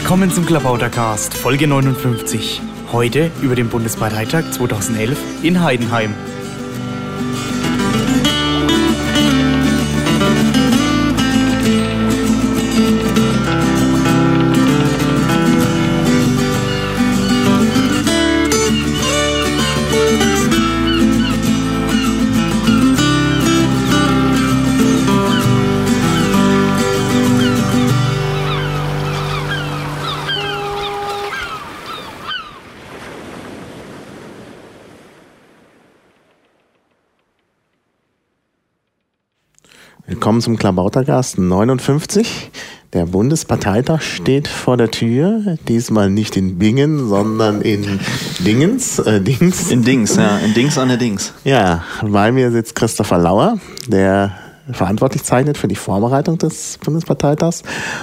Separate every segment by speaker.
Speaker 1: Willkommen zum Klabautercast, Folge 59. Heute über den Bundesparteitag 2011 in Heidenheim.
Speaker 2: Willkommen zum Klabautergast 59. Der Bundesparteitag steht vor der Tür. Diesmal nicht in Bingen, sondern in Dingens. Äh, Dings.
Speaker 3: In Dings, ja. In Dings an der Dings.
Speaker 2: Ja, bei mir sitzt Christopher Lauer, der verantwortlich zeichnet für die Vorbereitung des Bundesparteitags.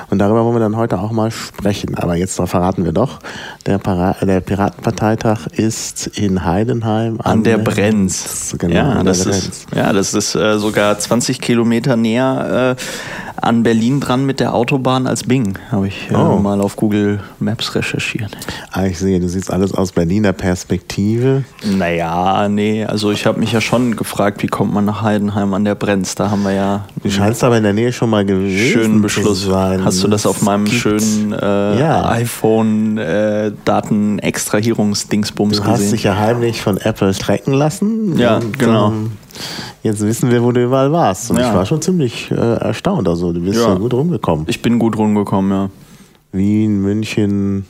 Speaker 2: Und darüber wollen wir dann heute auch mal sprechen. Aber jetzt verraten wir doch, der, Para der Piratenparteitag ist in Heidenheim
Speaker 3: an, an der Brenz.
Speaker 2: Genau,
Speaker 3: ja, das
Speaker 2: der
Speaker 3: ist,
Speaker 2: Brenz.
Speaker 3: ja, das ist äh, sogar 20 Kilometer näher äh, an Berlin dran mit der Autobahn als Bing. Habe ich äh,
Speaker 2: Oh.
Speaker 3: mal auf Google Maps recherchiert.
Speaker 2: Ah, ich sehe, du siehst alles aus Berliner Perspektive.
Speaker 3: Naja, nee, also ich habe mich ja schon gefragt, wie kommt man nach Heidenheim an der Brenz? Da haben wir ja
Speaker 2: Du scheinst aber in der Nähe schon mal gewesen
Speaker 3: schönen Beschluss.
Speaker 2: sein.
Speaker 3: Hast du das auf meinem schönen äh,
Speaker 2: Ja.
Speaker 3: iPhone äh, Daten-Extrahierungsdingsbums
Speaker 2: Du hast
Speaker 3: gesehen?
Speaker 2: dich ja heimlich von Apple trecken lassen.
Speaker 3: Ja, genau.
Speaker 2: ähm, jetzt wissen wir, wo du überall warst. Und
Speaker 3: Ja.
Speaker 2: ich war schon ziemlich äh, erstaunt. Also du bist
Speaker 3: Ja.
Speaker 2: ja gut rumgekommen.
Speaker 3: ich bin gut rumgekommen, ja.
Speaker 2: Wien, München,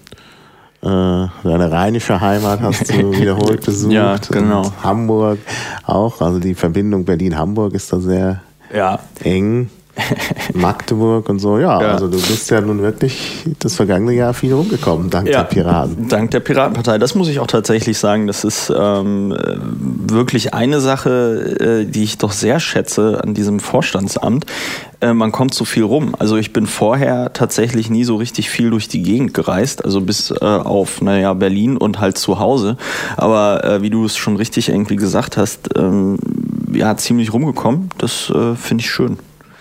Speaker 2: äh, deine rheinische Heimat hast du wiederholt besucht.
Speaker 3: Ja, genau.
Speaker 2: Hamburg auch. Also die Verbindung Berlin-Hamburg ist da sehr
Speaker 3: Ja,
Speaker 2: eng. Magdeburg und so. Ja,
Speaker 3: Ja.
Speaker 2: also du bist ja nun wirklich das vergangene Jahr viel rumgekommen, dank der Piraten.
Speaker 3: Dank der Piratenpartei. Das muss ich auch tatsächlich sagen. Das ist ähm, äh, wirklich eine Sache, äh, die ich doch sehr schätze an diesem Vorstandsamt. Äh, man kommt so viel rum. Also ich bin vorher tatsächlich nie so richtig viel durch die Gegend gereist. Also bis äh, auf, naja, Berlin und halt zu Hause. Aber äh, wie du es schon richtig irgendwie gesagt hast, ähm, ja, ziemlich rumgekommen. Das äh, finde ich schön.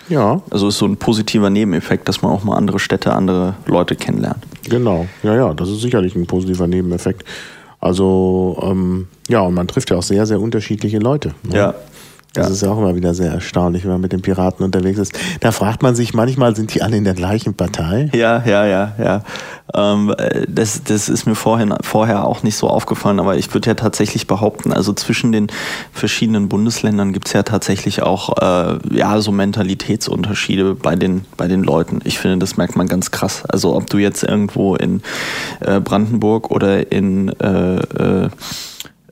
Speaker 2: Ja,
Speaker 3: Also ist so ein positiver Nebeneffekt, dass man auch mal andere Städte, andere Leute kennenlernt.
Speaker 2: Genau, ja, ja, das ist sicherlich ein positiver Nebeneffekt. Also, ähm, ja, und man trifft ja auch sehr, sehr unterschiedliche Leute. ne?
Speaker 3: Ja.
Speaker 2: Das
Speaker 3: Ja.
Speaker 2: ist ja auch immer wieder sehr erstaunlich, wenn man mit den Piraten unterwegs ist. Da fragt man sich manchmal, sind die alle in der gleichen Partei?
Speaker 3: Ja, ja, ja, ja. Ähm, äh, das, das ist mir vorhin, vorher auch nicht so aufgefallen, aber ich würde ja tatsächlich behaupten, also zwischen den verschiedenen Bundesländern gibt's ja tatsächlich auch äh, ja, so Mentalitätsunterschiede bei den, bei den Leuten. Ich finde, das merkt man ganz krass. Also ob du jetzt irgendwo in äh, Brandenburg oder in äh, äh,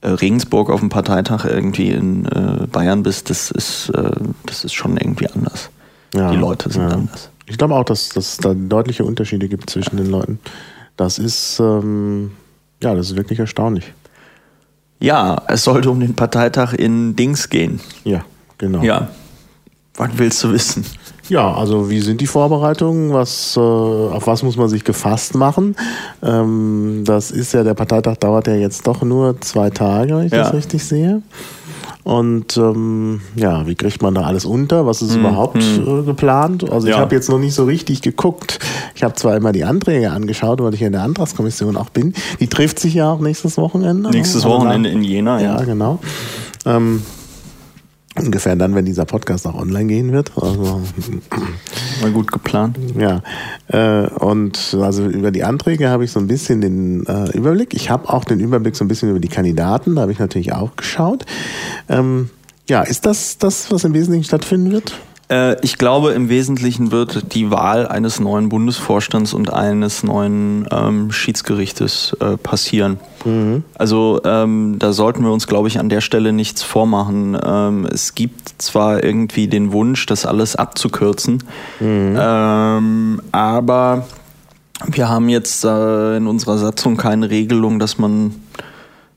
Speaker 3: Regensburg auf dem Parteitag irgendwie in äh, Bayern bist, das ist, äh, das ist schon irgendwie anders.
Speaker 2: Ja,
Speaker 3: Die Leute sind
Speaker 2: ja.
Speaker 3: anders.
Speaker 2: Ich glaube auch, dass, dass es da deutliche Unterschiede gibt zwischen den Leuten. Das ist, ähm, ja, das ist wirklich erstaunlich.
Speaker 3: Ja, es sollte um den Parteitag in Dings gehen.
Speaker 2: Ja, genau.
Speaker 3: Ja. Was willst du wissen?
Speaker 2: Ja, also wie sind die Vorbereitungen? Was, äh, auf was muss man sich gefasst machen? Ähm, das ist ja, der Parteitag dauert ja jetzt doch nur zwei Tage, wenn ich
Speaker 3: Ja.
Speaker 2: das richtig sehe. Und ähm, ja, wie kriegt man da alles unter? Was ist überhaupt äh, geplant? Also ich
Speaker 3: Hm, Ja.
Speaker 2: habe jetzt noch nicht so richtig geguckt. Ich habe zwar immer die Anträge angeschaut, weil ich ja in der Antragskommission auch bin. Die trifft sich ja auch nächstes Wochenende.
Speaker 3: Nächstes
Speaker 2: Also
Speaker 3: Wochenende in Jena,
Speaker 2: ja,
Speaker 3: ja.
Speaker 2: genau. Ähm, ungefähr dann, wenn dieser Podcast auch online gehen wird. Also,
Speaker 3: War gut geplant.
Speaker 2: ja. Äh, und also über die Anträge habe ich so ein bisschen den äh, Überblick. Ich habe auch den Überblick so ein bisschen über die Kandidaten. Da habe ich natürlich auch geschaut. Ähm, ja, ist das das, was im Wesentlichen stattfinden wird?
Speaker 3: Äh, ich glaube, im Wesentlichen wird die Wahl eines neuen Bundesvorstands und eines neuen ähm, Schiedsgerichtes äh, passieren. Also ähm, da sollten wir uns, glaube ich, an der Stelle nichts vormachen. Ähm, es gibt zwar irgendwie den Wunsch, das alles abzukürzen, ähm, aber wir haben jetzt äh, in unserer Satzung keine Regelung, dass man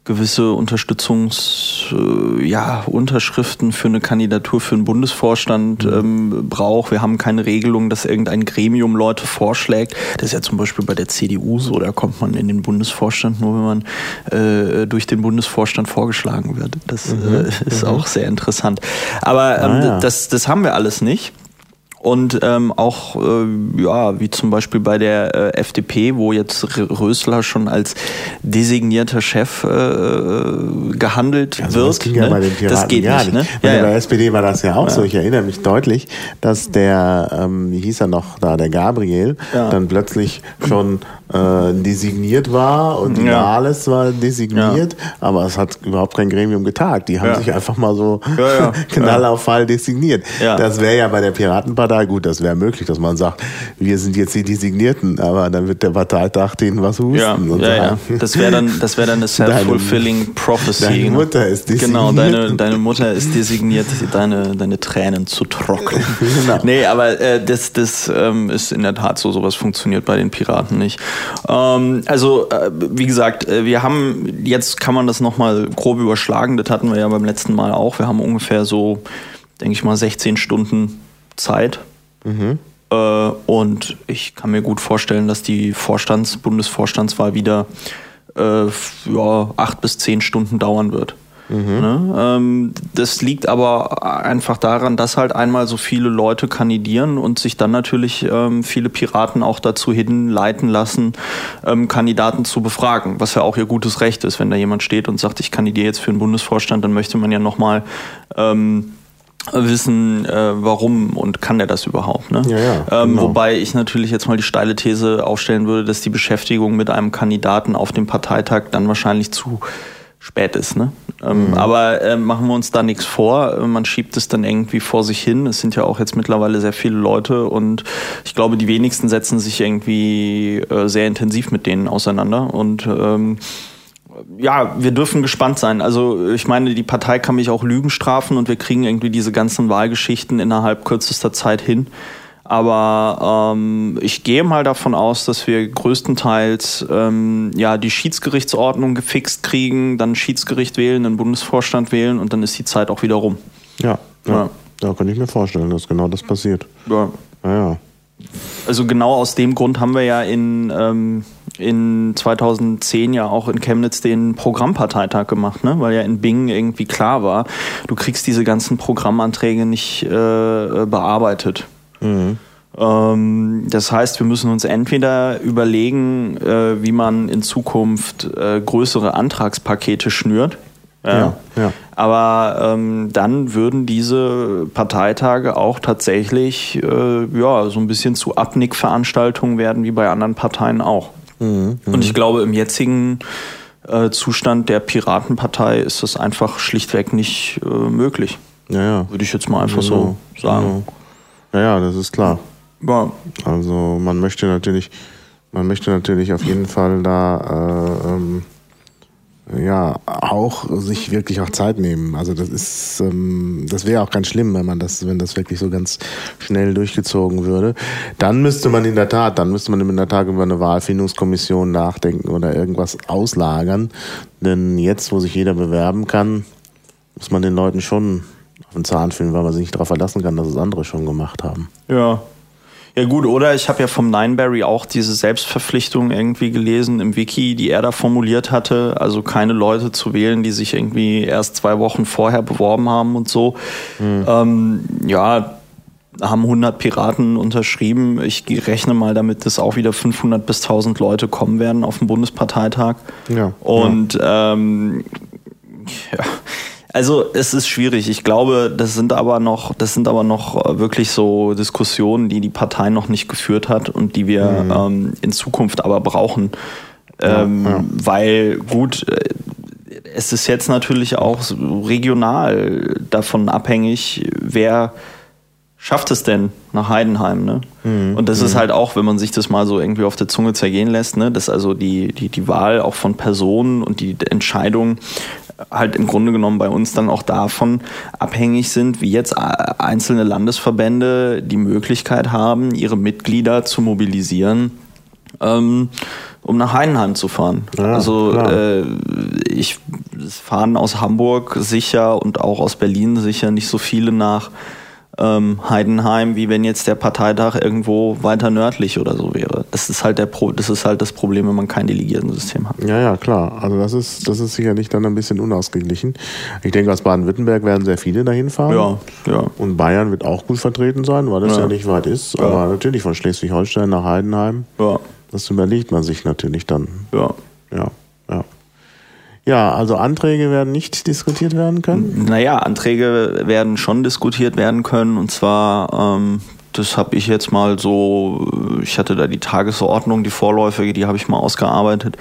Speaker 3: gewisse Unterstützungs, äh, ja, Unterschriften für eine Kandidatur für einen Bundesvorstand ähm, braucht. Wir haben keine Regelung, dass irgendein Gremium Leute vorschlägt. Das ist ja zum Beispiel bei der CDU so, da kommt man in den Bundesvorstand nur, wenn man äh, durch den Bundesvorstand vorgeschlagen wird. Das äh, ist auch sehr interessant. Aber ähm,
Speaker 2: Ah, ja.
Speaker 3: das, das haben wir alles nicht. Und ähm, auch, äh, ja, wie zum Beispiel bei der äh, FDP, wo jetzt Rösler schon als designierter Chef äh, gehandelt
Speaker 2: Also
Speaker 3: wird.
Speaker 2: das ging ja
Speaker 3: ne?
Speaker 2: bei den Piraten
Speaker 3: das geht
Speaker 2: gar
Speaker 3: nicht, ne?
Speaker 2: Bei
Speaker 3: Ja,
Speaker 2: der
Speaker 3: ja.
Speaker 2: SPD war das ja auch so. Ich erinnere mich deutlich, dass der, ähm, wie hieß er noch da, der Gabriel,
Speaker 3: Ja.
Speaker 2: dann plötzlich schon äh, designiert war und
Speaker 3: Ja.
Speaker 2: Nahles war designiert, aber es hat überhaupt kein Gremium getagt. Die haben
Speaker 3: Ja.
Speaker 2: sich einfach mal so
Speaker 3: Ja, ja.
Speaker 2: Knall auf Fall designiert.
Speaker 3: Ja.
Speaker 2: Das wäre ja bei der Piratenpartei gut, das wäre möglich, dass man sagt, wir sind jetzt die Designierten, aber dann wird der Parteitag denen was husten
Speaker 3: Ja,
Speaker 2: und
Speaker 3: ja, ja.
Speaker 2: sagen.
Speaker 3: Das wäre dann, das wäre dann eine self-fulfilling prophecy.
Speaker 2: deine
Speaker 3: ne?
Speaker 2: Mutter ist
Speaker 3: Genau,
Speaker 2: designiert.
Speaker 3: deine, deine Mutter ist designiert, deine, deine Tränen zu trocknen.
Speaker 2: Genau.
Speaker 3: Nee, aber äh, das, das ähm, ist in der Tat so, sowas funktioniert bei den Piraten nicht. Ähm, also, äh, wie gesagt, äh, wir haben, jetzt kann man das nochmal grob überschlagen, das hatten wir ja beim letzten Mal auch. Wir haben ungefähr so, denke ich mal, 16 Stunden Zeit. Äh, und ich kann mir gut vorstellen, dass die Vorstands-, Bundesvorstandswahl wieder äh, ja, acht bis zehn Stunden dauern wird. Ne? Ähm, das liegt aber einfach daran, dass halt einmal so viele Leute kandidieren und sich dann natürlich ähm, viele Piraten auch dazu hinleiten lassen, ähm, Kandidaten zu befragen, was ja auch ihr gutes Recht ist. Wenn da jemand steht und sagt, ich kandidiere jetzt für den Bundesvorstand, dann möchte man ja nochmal ähm, wissen, äh, warum und kann der das überhaupt. Ne?
Speaker 2: Ja, ja,
Speaker 3: ähm,
Speaker 2: genau.
Speaker 3: Wobei ich natürlich jetzt mal die steile These aufstellen würde, dass die Beschäftigung mit einem Kandidaten auf dem Parteitag dann wahrscheinlich zu spät ist. Ne? Ähm, Aber äh, machen wir uns da nichts vor. Man schiebt es dann irgendwie vor sich hin. Es sind ja auch jetzt mittlerweile sehr viele Leute und ich glaube, die wenigsten setzen sich irgendwie äh, sehr intensiv mit denen auseinander. Und ähm, ja, wir dürfen gespannt sein. Also ich meine, die Partei kann mich auch Lügen strafen und wir kriegen irgendwie diese ganzen Wahlgeschichten innerhalb kürzester Zeit hin. Aber ähm, ich gehe mal davon aus, dass wir größtenteils ähm, ja die Schiedsgerichtsordnung gefixt kriegen, dann Schiedsgericht wählen, einen Bundesvorstand wählen und dann ist die Zeit auch wieder rum.
Speaker 2: Ja, ja.
Speaker 3: Ja.
Speaker 2: Da kann ich mir vorstellen, dass genau das passiert.
Speaker 3: Ja.
Speaker 2: Ja, ja.
Speaker 3: Also genau aus dem Grund haben wir ja in, ähm, in 2010 ja auch in Chemnitz den Programmparteitag gemacht, ne? weil ja in Bingen irgendwie klar war, du kriegst diese ganzen Programmanträge nicht äh, bearbeitet. Ähm, das heißt, wir müssen uns entweder überlegen, äh, wie man in Zukunft äh, größere Antragspakete schnürt.
Speaker 2: Ja, ja.
Speaker 3: Aber ähm, dann würden diese Parteitage auch tatsächlich äh, ja, so ein bisschen zu Abnickveranstaltungen werden, wie bei anderen Parteien auch.
Speaker 2: Mhm,
Speaker 3: Und ich glaube, im jetzigen äh, Zustand der Piratenpartei ist das einfach schlichtweg nicht äh, möglich.
Speaker 2: Ja, ja.
Speaker 3: Würde ich jetzt mal einfach
Speaker 2: Genau,
Speaker 3: so sagen.
Speaker 2: genau. Ja, ja, das ist klar.
Speaker 3: Ja.
Speaker 2: Also man möchte natürlich, man möchte natürlich auf jeden Fall da äh, ähm, ja auch sich wirklich auch Zeit nehmen. Also das ist, ähm, das wäre auch ganz schlimm, wenn man das, wenn das wirklich so ganz schnell durchgezogen würde. Dann müsste man in der Tat, dann müsste man in der Tat über eine Wahlfindungskommission nachdenken oder irgendwas auslagern. Denn jetzt, wo sich jeder bewerben kann, muss man den Leuten schon auf den Zahn fühlen, weil man sich nicht darauf verlassen kann, dass es andere schon gemacht haben.
Speaker 3: Ja. Ja gut, oder ich habe ja vom Nineberry auch diese Selbstverpflichtung irgendwie gelesen im Wiki, die er da formuliert hatte. Also keine Leute zu wählen, die sich irgendwie erst zwei Wochen vorher beworben haben und so. Ähm, ja, haben 100 Piraten unterschrieben. Ich rechne mal damit, dass auch wieder 500 bis 1000 Leute kommen werden auf dem Bundesparteitag.
Speaker 2: Ja,
Speaker 3: Und ähm, ja, also es ist schwierig. Ich glaube, das sind aber noch, das sind aber noch wirklich so Diskussionen, die die Partei noch nicht geführt hat und die wir ähm, in Zukunft aber brauchen, ähm,
Speaker 2: ja.
Speaker 3: weil gut. äh, Es ist jetzt natürlich auch regional davon abhängig, wer schafft es denn nach Heidenheim, ne? Und das ist halt auch, wenn man sich das mal so irgendwie auf der Zunge zergehen lässt, ne, dass also die, die, die Wahl auch von Personen und die Entscheidung halt im Grunde genommen bei uns dann auch davon abhängig sind, wie jetzt einzelne Landesverbände die Möglichkeit haben, ihre Mitglieder zu mobilisieren, ähm, um nach Heidenheim zu fahren.
Speaker 2: Ja,
Speaker 3: also
Speaker 2: klar.
Speaker 3: äh, ich fahren aus Hamburg sicher und auch aus Berlin sicher nicht so viele nach ähm, Heidenheim, wie wenn jetzt der Parteitag irgendwo weiter nördlich oder so wäre. Das ist halt der Pro das ist halt das Problem, wenn man kein Delegiertensystem hat.
Speaker 2: Ja, ja, klar. Also das ist, das ist sicherlich dann ein bisschen unausgeglichen. Ich denke, aus Baden-Württemberg werden sehr viele dahin fahren.
Speaker 3: Ja, ja.
Speaker 2: Und Bayern wird auch gut vertreten sein, weil das ja, ja nicht weit ist. Ja. Aber natürlich von Schleswig-Holstein nach Heidenheim. Ja. Das überlegt man sich natürlich dann.
Speaker 3: Ja.
Speaker 2: Ja, ja. Also Anträge werden nicht diskutiert werden können?
Speaker 3: Naja, Anträge werden schon diskutiert werden können. Und zwar, ähm, das habe ich jetzt mal so, ich hatte da die Tagesordnung, die vorläufige, die habe ich mal ausgearbeitet.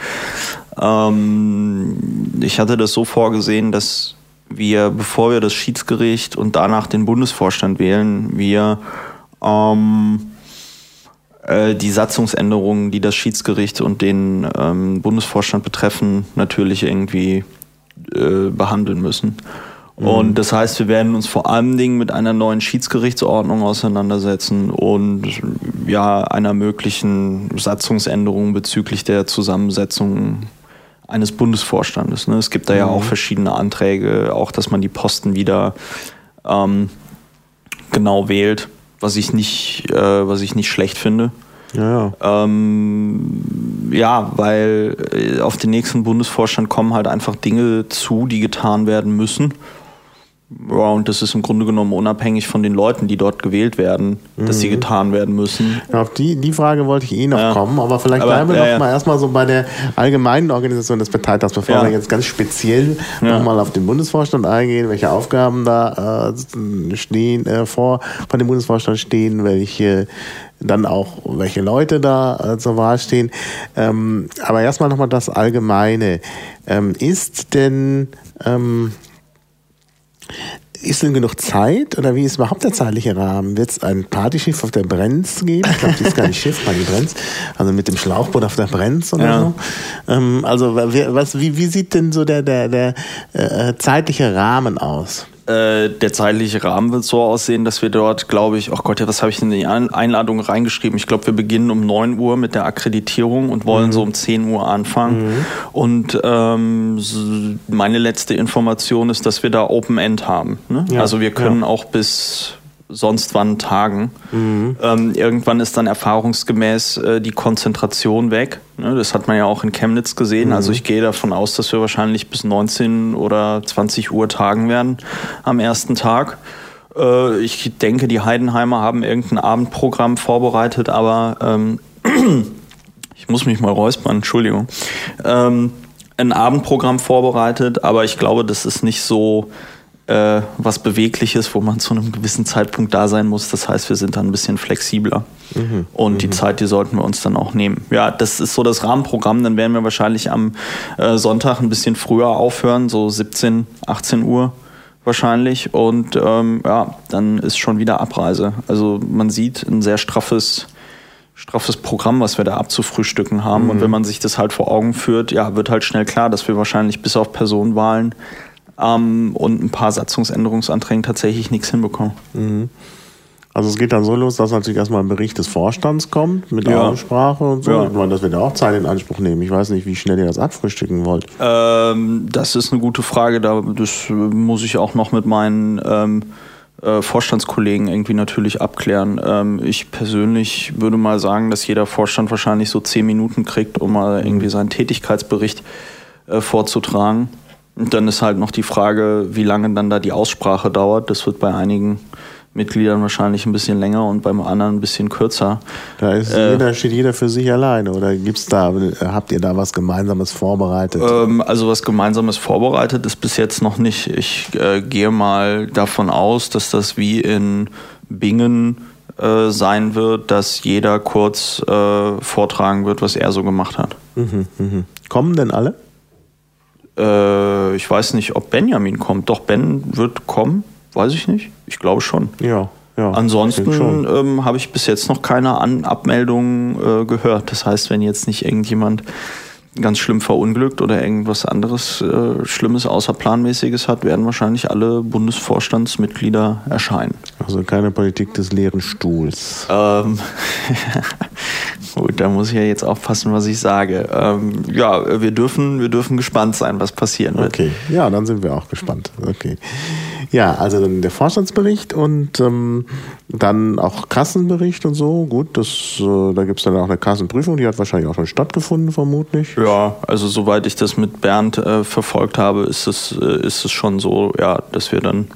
Speaker 3: Ähm, ich hatte das so vorgesehen, dass wir, bevor wir das Schiedsgericht und danach den Bundesvorstand wählen, wir ähm, äh, die Satzungsänderungen, die das Schiedsgericht und den ähm, Bundesvorstand betreffen, natürlich irgendwie äh, behandeln müssen. Mhm. Und das heißt, wir werden uns vor allen Dingen mit einer neuen Schiedsgerichtsordnung auseinandersetzen und ja, einer möglichen Satzungsänderung bezüglich der Zusammensetzung eines Bundesvorstandes. Ne? Es gibt da mhm. ja auch verschiedene Anträge, auch dass man die Posten wieder ähm, genau wählt was ich nicht, äh, was ich nicht schlecht finde.
Speaker 2: Ja,
Speaker 3: ja. Ähm, ja, weil äh, auf den nächsten Bundesvorstand kommen halt einfach Dinge zu, die getan werden müssen. Ja, und das ist im Grunde genommen unabhängig von den Leuten, die dort gewählt werden, mhm. dass sie mhm. getan werden müssen.
Speaker 2: Ja, auf die, die Frage wollte ich eh noch ja. kommen, aber vielleicht aber, bleiben wir ja, noch mal erstmal so bei der allgemeinen Organisation des Parteitags, bevor wir jetzt ganz speziell nochmal auf den Bundesvorstand eingehen, welche Aufgaben da äh, stehen, äh, vor, von dem Bundesvorstand stehen, welche dann auch welche Leute da äh, zur Wahl stehen. Ähm, aber erstmal nochmal das Allgemeine. Ähm, ist denn ähm, ist denn genug Zeit oder wie ist überhaupt der zeitliche Rahmen? Wird es ein Partyschiff auf der Brenz geben? Ich glaube, die ist gar nicht Schiff, Party Brenz. Also mit dem Schlauchboot auf der Brenz oder ja. so. Ähm, also was, wie, wie sieht denn so der, der, der äh, zeitliche Rahmen aus?
Speaker 3: Äh, der zeitliche Rahmen wird so aussehen, dass wir dort, glaube ich, ach oh Gott, ja, was habe ich in die Einladung reingeschrieben? Ich glaube, wir beginnen um 9 Uhr mit der Akkreditierung und wollen mhm. so um 10 Uhr anfangen. Mhm. Und ähm, meine letzte Information ist, dass wir da Open End haben. Ne? Ja, also wir können ja. auch bis sonst wann tagen. Mhm. Ähm, irgendwann ist dann erfahrungsgemäß äh, die Konzentration weg. Ne, das hat man ja auch in Chemnitz gesehen. Also mhm. Also ich gehe davon aus, dass wir wahrscheinlich bis 19 oder 20 Uhr tagen werden am ersten Tag. Äh, ich denke, die Heidenheimer haben irgendein Abendprogramm vorbereitet, aber ähm, ich muss mich mal räuspern, Entschuldigung. Ähm, ein Abendprogramm vorbereitet, aber ich glaube, das ist nicht so äh, was Bewegliches, wo man zu einem gewissen Zeitpunkt da sein muss. Das heißt, wir sind dann ein bisschen flexibler. Mhm. Und mhm. die Zeit, die sollten wir uns dann auch nehmen. Ja, das ist so das Rahmenprogramm. Dann werden wir wahrscheinlich am äh, Sonntag ein bisschen früher aufhören, so 17, 18 Uhr wahrscheinlich. Und ähm, ja, dann ist schon wieder Abreise. Also man sieht ein sehr straffes straffes Programm, was wir da abzufrühstücken haben. Mhm. Und wenn man sich das halt vor Augen führt, ja, wird halt schnell klar, dass wir wahrscheinlich bis auf Personenwahlen ähm, und ein paar Satzungsänderungsanträgen tatsächlich nichts hinbekommen.
Speaker 2: Mhm. Also es geht dann so los, dass natürlich erstmal ein Bericht des Vorstands kommt mit ja. Aussprache und so. Ja. Ich meine, das wird ja auch Zeit in Anspruch nehmen. Ich weiß nicht, wie schnell ihr das abfrühstücken wollt.
Speaker 3: Ähm, das ist eine gute Frage. Da, das muss ich auch noch mit meinen ähm, äh, Vorstandskollegen irgendwie natürlich abklären. Ähm, ich persönlich würde mal sagen, dass jeder Vorstand wahrscheinlich so zehn Minuten kriegt, um mal irgendwie seinen Tätigkeitsbericht äh, vorzutragen. Und dann ist halt noch die Frage, wie lange dann da die Aussprache dauert. Das wird bei einigen Mitgliedern wahrscheinlich ein bisschen länger und beim anderen ein bisschen kürzer.
Speaker 2: Da ist äh, jeder, steht jeder für sich alleine oder gibt's da, habt ihr da was Gemeinsames vorbereitet?
Speaker 3: Ähm, also was Gemeinsames vorbereitet ist bis jetzt noch nicht. Ich äh, gehe mal davon aus, dass das wie in Bingen äh, sein wird, dass jeder kurz äh, vortragen wird, was er so gemacht hat.
Speaker 2: Mhm, mh. Kommen denn alle?
Speaker 3: Äh, ich weiß nicht, ob Benjamin kommt. Doch, Ben wird kommen, weiß ich nicht. Ich glaube schon.
Speaker 2: Ja. Ja,
Speaker 3: Ansonsten ähm, habe ich bis jetzt noch keine An Abmeldungen äh, gehört. Das heißt, wenn jetzt nicht irgendjemand ganz schlimm verunglückt oder irgendwas anderes äh, Schlimmes Außerplanmäßiges hat, werden wahrscheinlich alle Bundesvorstandsmitglieder erscheinen.
Speaker 2: Also keine Politik des leeren Stuhls.
Speaker 3: Ähm, Gut, da muss ich ja jetzt aufpassen, was ich sage. Ähm, ja, wir dürfen, wir dürfen gespannt sein, was passieren wird.
Speaker 2: Okay, ja, dann sind wir auch gespannt. Okay. Ja, also dann der Vorstandsbericht und ähm, dann auch Kassenbericht und so. Gut, das, äh, da gibt es dann auch eine Kassenprüfung, die hat wahrscheinlich auch schon stattgefunden, vermutlich.
Speaker 3: Ja, also soweit ich das mit Bernd äh, verfolgt habe, ist es, äh, ist es schon so, ja, dass wir dann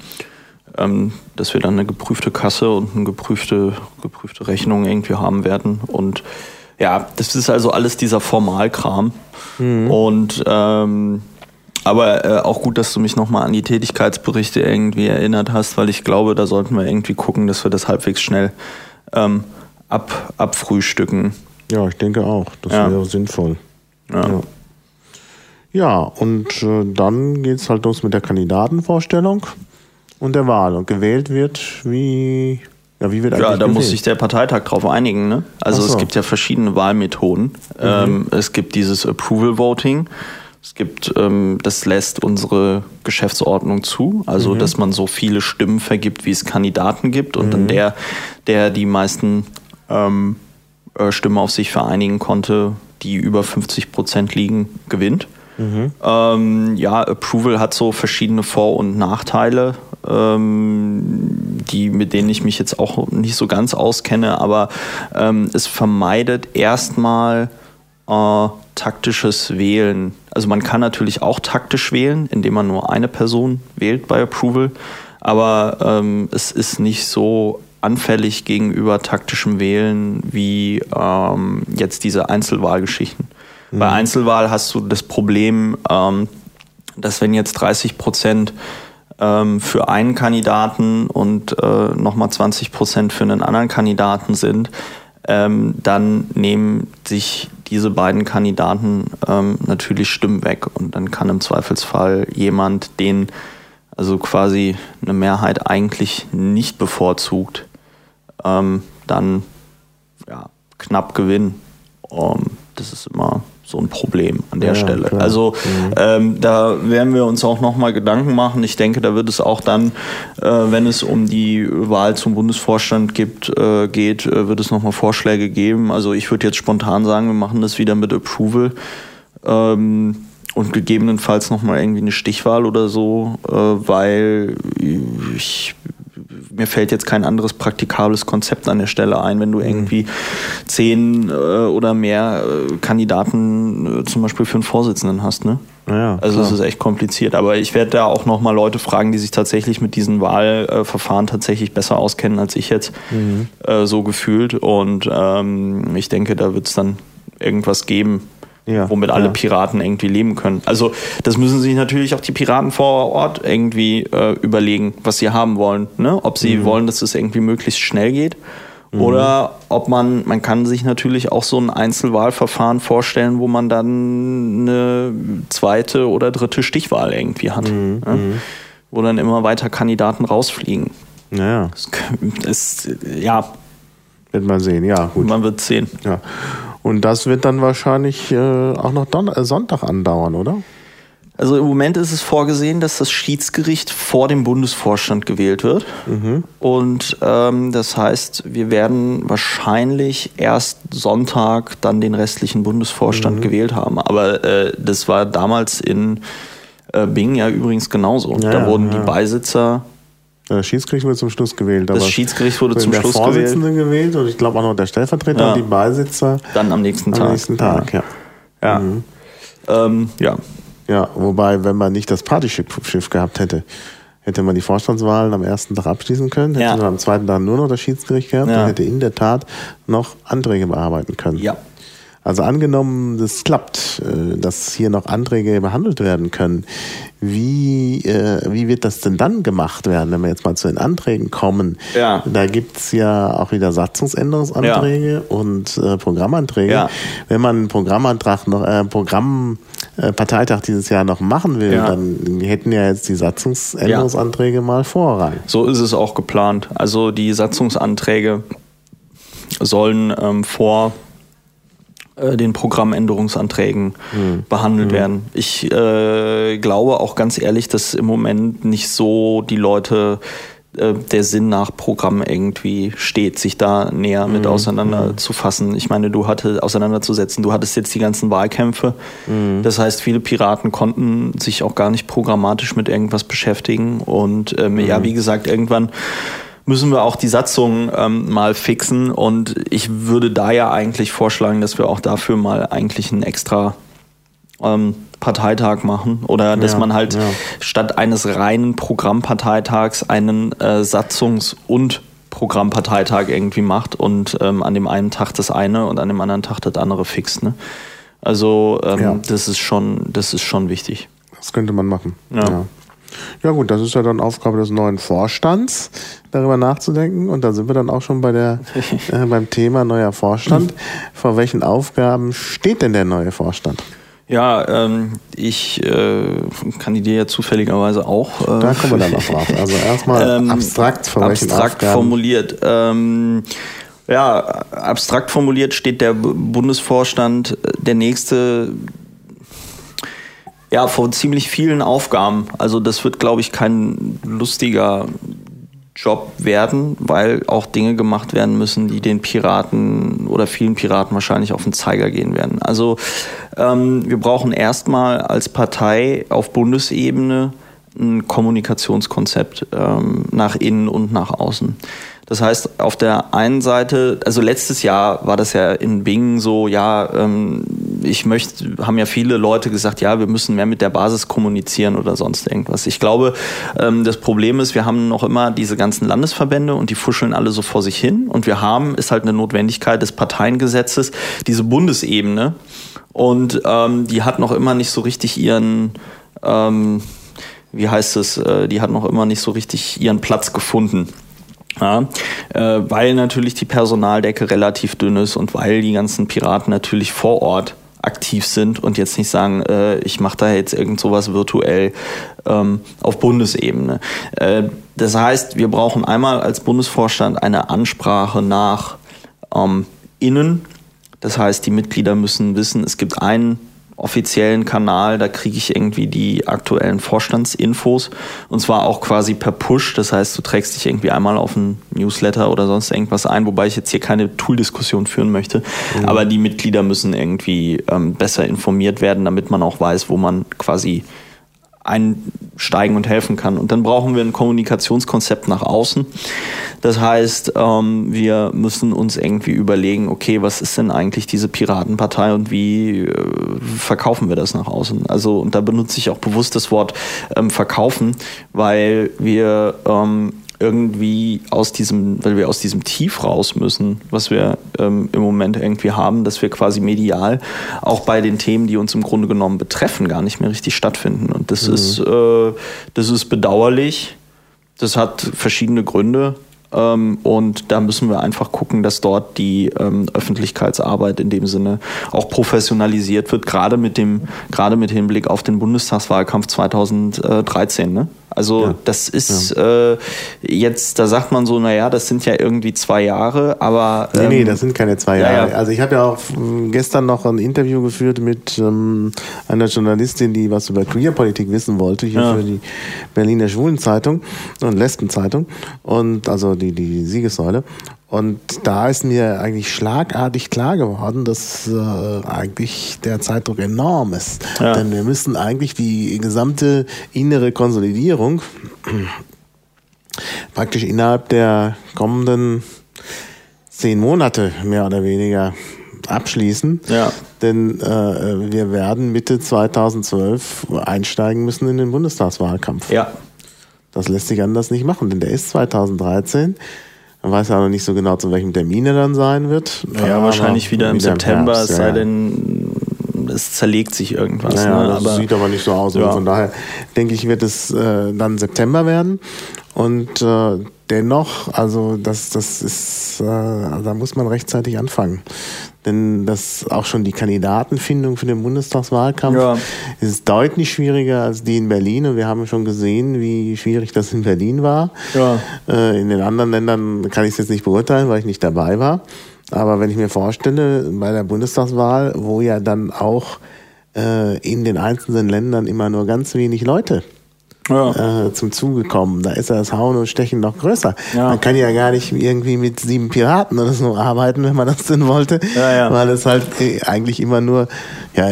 Speaker 3: ähm, dass wir dann eine geprüfte Kasse und eine geprüfte, geprüfte Rechnung irgendwie haben werden. Und ja, das ist also alles dieser Formalkram. Mhm. Und ähm, aber äh, auch gut, dass du mich nochmal an die Tätigkeitsberichte irgendwie erinnert hast, weil ich glaube, da sollten wir irgendwie gucken, dass wir das halbwegs schnell ähm, ab, abfrühstücken.
Speaker 2: Ja, ich denke auch. Das ja. wäre sinnvoll. Ja. ja. ja und äh, dann geht es halt los mit der Kandidatenvorstellung und der Wahl. Und gewählt wird, wie.
Speaker 3: Ja, wie wird eigentlich Ja, da gewählt? muss sich der Parteitag drauf einigen. Ne? Also so. es gibt ja verschiedene Wahlmethoden. Mhm. Ähm, es gibt dieses Approval Voting. Es gibt, ähm, das lässt unsere Geschäftsordnung zu, also mhm. dass man so viele Stimmen vergibt, wie es Kandidaten gibt und mhm. dann der, der die meisten ähm, äh, Stimmen auf sich vereinigen konnte, die über 50 Prozent liegen, gewinnt. Mhm. Ähm, ja, Approval hat so verschiedene Vor- und Nachteile, ähm, die, mit denen ich mich jetzt auch nicht so ganz auskenne, aber ähm, es vermeidet erstmal äh, taktisches Wählen. Also man kann natürlich auch taktisch wählen, indem man nur eine Person wählt bei Approval, aber ähm, es ist nicht so anfällig gegenüber taktischem Wählen wie ähm, jetzt diese Einzelwahlgeschichten. Mhm. Bei Einzelwahl hast du das Problem, ähm, dass wenn jetzt 30 Prozent ähm, für einen Kandidaten und äh, nochmal 20 Prozent für einen anderen Kandidaten sind, ähm, dann nehmen sich diese beiden Kandidaten ähm, natürlich Stimmen weg und dann kann im Zweifelsfall jemand, den also quasi eine Mehrheit eigentlich nicht bevorzugt, ähm, dann ja, knapp gewinnen. Um, das ist immer so ein Problem an der ja, Stelle. Klar. Also mhm. ähm, da werden wir uns auch nochmal Gedanken machen. Ich denke, da wird es auch dann, äh, wenn es um die Wahl zum Bundesvorstand gibt, äh, geht, äh, wird es nochmal Vorschläge geben. Also ich würde jetzt spontan sagen, wir machen das wieder mit Approval. Ähm, und gegebenenfalls nochmal irgendwie eine Stichwahl oder so, äh, weil ich mir fällt jetzt kein anderes praktikables Konzept an der Stelle ein, wenn du mhm. irgendwie zehn äh, oder mehr äh, Kandidaten äh, zum Beispiel für einen Vorsitzenden hast, ne? Ja, also es ist echt kompliziert. Aber ich werde da auch nochmal Leute fragen, die sich tatsächlich mit diesen Wahlverfahren tatsächlich besser auskennen als ich jetzt mhm. äh, so gefühlt. Und ähm, ich denke, da wird es dann irgendwas geben, ja, womit alle ja. Piraten irgendwie leben können. Also das müssen sich natürlich auch die Piraten vor Ort irgendwie äh, überlegen, was sie haben wollen. Ne? Ob sie mhm. wollen, dass es irgendwie möglichst schnell geht mhm. oder ob man, man kann sich natürlich auch so ein Einzelwahlverfahren vorstellen, wo man dann eine zweite oder dritte Stichwahl irgendwie hat. Mhm. Ne? Wo dann immer weiter Kandidaten rausfliegen.
Speaker 2: Ja.
Speaker 3: Das ist, ja.
Speaker 2: Wird man sehen, ja.
Speaker 3: Gut. Man wird sehen.
Speaker 2: Ja. Und das wird dann wahrscheinlich äh, auch noch Don äh, Sonntag andauern, oder?
Speaker 3: Also im Moment ist es vorgesehen, dass das Schiedsgericht vor dem Bundesvorstand gewählt wird. Mhm. Und ähm, das heißt, wir werden wahrscheinlich erst Sonntag dann den restlichen Bundesvorstand mhm. gewählt haben. Aber äh, das war damals in äh, Bing ja übrigens genauso. Ja, da wurden ja. die Beisitzer
Speaker 2: das Schiedsgericht wurde zum Schluss gewählt.
Speaker 3: Das Schiedsgericht wurde zum Schluss
Speaker 2: gewählt. Der Vorsitzende gewählt. und ich glaube auch noch der Stellvertreter ja. und die Beisitzer.
Speaker 3: Dann am nächsten Tag.
Speaker 2: Am nächsten Tag, ja.
Speaker 3: Ja. Ja. Mhm. Ähm, ja.
Speaker 2: ja, wobei, wenn man nicht das Partyschiff gehabt hätte, hätte man die Vorstandswahlen am ersten Tag abschließen können, hätte ja. man am zweiten Tag nur noch das Schiedsgericht gehabt ja. und hätte in der Tat noch Anträge bearbeiten können.
Speaker 3: Ja.
Speaker 2: Also angenommen, das klappt, äh, dass hier noch Anträge behandelt werden können, wie, äh, wie wird das denn dann gemacht werden, wenn wir jetzt mal zu den Anträgen kommen?
Speaker 3: Ja.
Speaker 2: Da gibt's ja auch wieder Satzungsänderungsanträge ja. und äh, Programmanträge. Ja. Wenn man einen Programmantrag noch, äh, Programmparteitag dieses Jahr noch machen will, ja. dann hätten ja jetzt die Satzungsänderungsanträge mal Vorrang.
Speaker 3: So ist es auch geplant. Also die Satzungsanträge sollen ähm, vor äh, den Programmänderungsanträgen mhm. behandelt mhm. werden. Ich äh, glaube auch ganz ehrlich, dass im Moment nicht so die Leute äh, der Sinn nach Programm irgendwie steht, sich da näher mit mhm. auseinanderzufassen. Ich meine, du hattest auseinanderzusetzen, du hattest jetzt die ganzen Wahlkämpfe. Mhm. Das heißt, viele Piraten konnten sich auch gar nicht programmatisch mit irgendwas beschäftigen. Und ähm, mhm. ja, wie gesagt, irgendwann müssen wir auch die Satzung ähm, mal fixen. Und ich würde da ja eigentlich vorschlagen, dass wir auch dafür mal eigentlich ein extra ähm, Parteitag machen oder dass ja, man halt ja. statt eines reinen Programmparteitags einen äh, Satzungs- und Programmparteitag irgendwie macht und ähm, an dem einen Tag das eine und an dem anderen Tag das andere fixt. Ne? Also ähm, ja. das ist schon, das ist schon wichtig.
Speaker 2: Das könnte man machen. Ja. Ja gut, das ist ja dann Aufgabe des neuen Vorstands, darüber nachzudenken. Und da sind wir dann auch schon bei der, äh, beim Thema neuer Vorstand. Vor welchen Aufgaben steht denn der neue Vorstand?
Speaker 3: Ja, ähm, ich äh, kandidiere ja zufälligerweise auch.
Speaker 2: Äh, da kommen wir dann noch drauf. Also erstmal ähm, abstrakt,
Speaker 3: vor abstrakt formuliert. Ähm, ja, abstrakt formuliert steht der Bundesvorstand, äh, der nächste ja, vor ziemlich vielen Aufgaben. Also das wird, glaube ich, kein lustiger Job werden, weil auch Dinge gemacht werden müssen, die den Piraten oder vielen Piraten wahrscheinlich auf den Zeiger gehen werden. Also ähm, wir brauchen erstmal als Partei auf Bundesebene ein Kommunikationskonzept ähm, nach innen und nach außen. Das heißt, auf der einen Seite, also letztes Jahr war das ja in Bingen so, ja, ähm, ich möchte, haben ja viele Leute gesagt, ja, wir müssen mehr mit der Basis kommunizieren oder sonst irgendwas. Ich glaube, ähm, das Problem ist, wir haben noch immer diese ganzen Landesverbände und die fuscheln alle so vor sich hin. Und wir haben, ist halt eine Notwendigkeit des Parteiengesetzes, diese Bundesebene. Und ähm, die hat noch immer nicht so richtig ihren, ähm, wie heißt es, äh, die hat noch immer nicht so richtig ihren Platz gefunden. Ja, äh, weil natürlich die Personaldecke relativ dünn ist und weil die ganzen Piraten natürlich vor Ort aktiv sind und jetzt nicht sagen, äh, ich mache da jetzt irgend sowas virtuell ähm, auf Bundesebene. Äh, das heißt, wir brauchen einmal als Bundesvorstand eine Ansprache nach ähm, innen. Das heißt, die Mitglieder müssen wissen, es gibt einen offiziellen Kanal, da kriege ich irgendwie die aktuellen Vorstandsinfos und zwar auch quasi per Push. Das heißt, du trägst dich irgendwie einmal auf ein Newsletter oder sonst irgendwas ein, wobei ich jetzt hier keine Tool-Diskussion führen möchte. Mhm. Aber die Mitglieder müssen irgendwie ähm, besser informiert werden, damit man auch weiß, wo man quasi einsteigen und helfen kann. Und dann brauchen wir ein Kommunikationskonzept nach außen. Das heißt, ähm, wir müssen uns irgendwie überlegen, okay, was ist denn eigentlich diese Piratenpartei und wie äh, verkaufen wir das nach außen? Also, und da benutze ich auch bewusst das Wort ähm, verkaufen, weil wir ähm, irgendwie aus diesem, weil wir aus diesem Tief raus müssen, was wir ähm, im Moment irgendwie haben, dass wir quasi medial auch bei den Themen, die uns im Grunde genommen betreffen, gar nicht mehr richtig stattfinden. Und das mhm. ist, äh, das ist bedauerlich. Das hat verschiedene Gründe. Ähm, und da müssen wir einfach gucken, dass dort die ähm, Öffentlichkeitsarbeit in dem Sinne auch professionalisiert wird, gerade mit dem, gerade mit Hinblick auf den Bundestagswahlkampf 2013. Ne? Also ja. das ist ja. äh, jetzt, da sagt man so, naja, das sind ja irgendwie zwei Jahre, aber.
Speaker 2: Ähm, nee, nee, ähm, das sind keine zwei Jahre. Ja, also ich habe ja auch hm, gestern noch ein Interview geführt mit ähm, einer Journalistin, die was über Queerpolitik wissen wollte, hier für die Berliner Schwulenzeitung und Lesbenzeitung und also die, die Siegessäule. Und da ist mir eigentlich schlagartig klar geworden, dass äh, eigentlich der Zeitdruck enorm ist. Ja. Denn wir müssen eigentlich die gesamte innere Konsolidierung praktisch innerhalb der kommenden zehn Monate mehr oder weniger abschließen. Ja. Denn äh, wir werden Mitte 2012 einsteigen müssen in den Bundestagswahlkampf. Ja. Das lässt sich anders nicht machen, denn der ist 2013. Man weiß ja noch nicht so genau, zu welchem Termin er dann sein wird.
Speaker 3: Ja, wahrscheinlich wieder im September, es sei denn, es zerlegt sich irgendwas.
Speaker 2: Naja, ne? das aber, sieht aber nicht so aus. Ja. Von daher denke ich, wird es äh, dann September werden. Und äh, dennoch, also das, das ist, äh, da muss man rechtzeitig anfangen. Denn das auch schon die Kandidatenfindung für den Bundestagswahlkampf ja. ist deutlich schwieriger als die in Berlin. Und wir haben schon gesehen, wie schwierig das in Berlin war. Ja. Äh, in den anderen Ländern kann ich es jetzt nicht beurteilen, weil ich nicht dabei war. Aber wenn ich mir vorstelle, bei der Bundestagswahl, wo ja dann auch äh, in den einzelnen Ländern immer nur ganz wenig Leute ja. äh, zum Zuge kommen. Da ist ja das Hauen und Stechen noch größer.
Speaker 3: Ja.
Speaker 2: Man kann ja gar nicht irgendwie mit sieben Piraten oder so arbeiten, wenn man das denn wollte, weil es halt äh, eigentlich immer nur ja,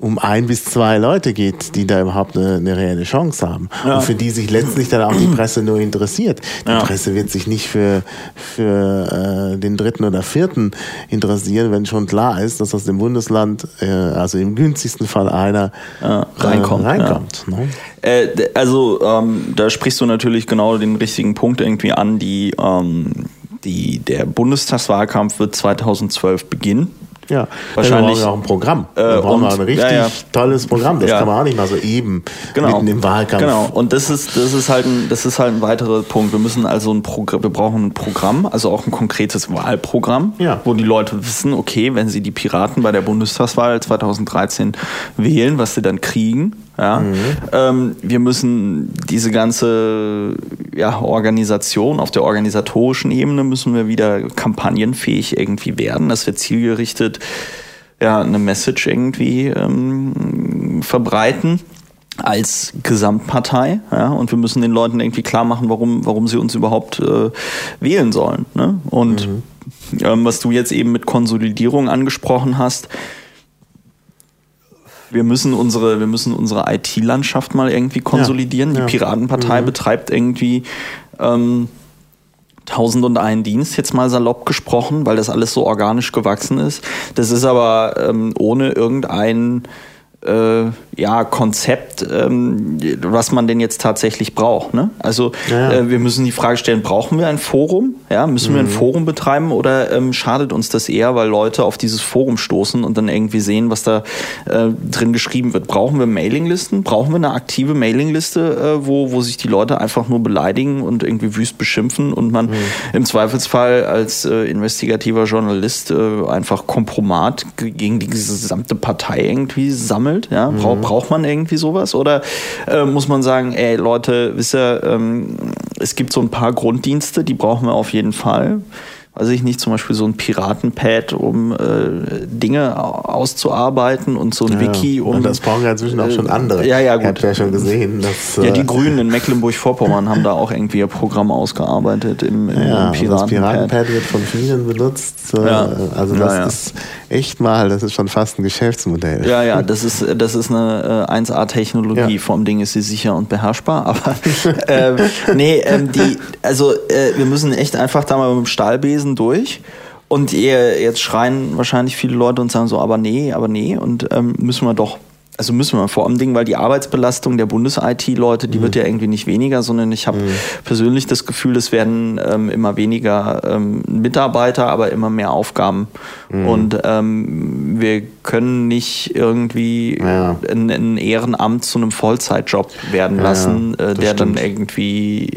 Speaker 2: um ein bis zwei Leute geht, die da überhaupt eine, eine reelle Chance haben. Ja. Und für die sich letztlich dann auch die Presse nur interessiert. Die ja. Presse wird sich nicht für, für äh, den dritten oder vierten interessieren, wenn schon klar ist, dass aus dem Bundesland, äh, also im günstigsten Fall einer
Speaker 3: ja, reinkommt.
Speaker 2: Äh, reinkommt
Speaker 3: ne? Äh, also ähm, da sprichst du natürlich genau den richtigen Punkt irgendwie an, die, ähm, die der Bundestagswahlkampf wird 2012 beginnen.
Speaker 2: Ja,
Speaker 3: wahrscheinlich.
Speaker 2: Wir brauchen auch ein Programm.
Speaker 3: Äh,
Speaker 2: wir brauchen
Speaker 3: und,
Speaker 2: ein richtig
Speaker 3: ja, ja.
Speaker 2: tolles Programm. Das
Speaker 3: Ja.
Speaker 2: kann man auch nicht mal so eben
Speaker 3: Genau.
Speaker 2: mitten im Wahlkampf.
Speaker 3: Genau. Und das ist, das ist halt ein, das ist halt ein weiterer Punkt. Wir müssen also ein Programm, wir brauchen ein Programm, also auch ein konkretes Wahlprogramm, wo die Leute wissen, okay, wenn sie die Piraten bei der Bundestagswahl 2013 wählen, was sie dann kriegen. Ja.
Speaker 2: Mhm.
Speaker 3: Ähm, wir müssen diese ganze ja, Organisation auf der organisatorischen Ebene müssen wir wieder kampagnenfähig irgendwie werden, dass wir zielgerichtet ja, eine Message irgendwie ähm, verbreiten als Gesamtpartei, ja, und wir müssen den Leuten irgendwie klar machen, warum, warum sie uns überhaupt äh, wählen sollen. Ne? Und ähm, was du jetzt eben mit Konsolidierung angesprochen hast, wir müssen unsere, wir müssen unsere IT-Landschaft mal irgendwie konsolidieren.
Speaker 2: ja.
Speaker 3: Die Piratenpartei betreibt irgendwie ähm, tausend und einen Dienst, jetzt mal salopp gesprochen, weil das alles so organisch gewachsen ist. Das ist aber ähm, ohne irgendein äh, ja, Konzept, ähm, was man denn jetzt tatsächlich braucht. Ne? Also
Speaker 2: Ja.
Speaker 3: Äh, wir müssen die Frage stellen, brauchen wir ein Forum? Ja, müssen wir ein Forum betreiben oder ähm, schadet uns das eher, weil Leute auf dieses Forum stoßen und dann irgendwie sehen, was da äh, drin geschrieben wird? Brauchen wir Mailinglisten? Brauchen wir eine aktive Mailingliste, äh, wo, wo sich die Leute einfach nur beleidigen und irgendwie wüst beschimpfen und man im Zweifelsfall als äh, investigativer Journalist äh, einfach Kompromat gegen die gesamte Partei irgendwie sammelt? Ja? Brau, Braucht man irgendwie sowas? Oder äh, muss man sagen, ey Leute, wisst ihr, ähm, es gibt so ein paar Grunddienste, die brauchen wir auf jeden Fall. Weiß ich nicht, zum Beispiel so ein Piratenpad, um äh, Dinge au- auszuarbeiten und so ein
Speaker 2: Ja,
Speaker 3: Wiki, um.
Speaker 2: und das brauchen ja inzwischen auch schon andere.
Speaker 3: Ja, ja, gut.
Speaker 2: hab ja schon gesehen, dass
Speaker 3: Ja, die
Speaker 2: äh,
Speaker 3: Grünen in Mecklenburg-Vorpommern haben da auch irgendwie ihr Programm ausgearbeitet im, im,
Speaker 2: Ja,
Speaker 3: im
Speaker 2: also das
Speaker 3: Piratenpad.
Speaker 2: Piratenpad wird von vielen benutzt. Äh,
Speaker 3: Ja.
Speaker 2: Also das
Speaker 3: ja.
Speaker 2: ist echt mal, das ist schon fast ein Geschäftsmodell.
Speaker 3: Ja, ja, das ist, das ist eine äh, 1A-Technologie.
Speaker 2: Ja.
Speaker 3: Vor allem Ding ist sie sicher und beherrschbar. Aber ähm, nee, ähm, die, also äh, wir müssen echt einfach da mal mit dem Stahlbesen durch. Und ihr, jetzt schreien wahrscheinlich viele Leute und sagen so, aber nee, aber nee. Und ähm, müssen wir doch. Also müssen wir vor allem weil die Arbeitsbelastung der Bundes-IT-Leute, die wird ja irgendwie nicht weniger, sondern ich habe persönlich das Gefühl, es werden ähm, immer weniger ähm, Mitarbeiter, aber immer mehr Aufgaben. Und ähm, wir können nicht irgendwie
Speaker 2: Ja.
Speaker 3: ein, ein Ehrenamt zu einem Vollzeitjob werden
Speaker 2: Ja,
Speaker 3: lassen, äh,
Speaker 2: das
Speaker 3: der dann
Speaker 2: stimmt.
Speaker 3: irgendwie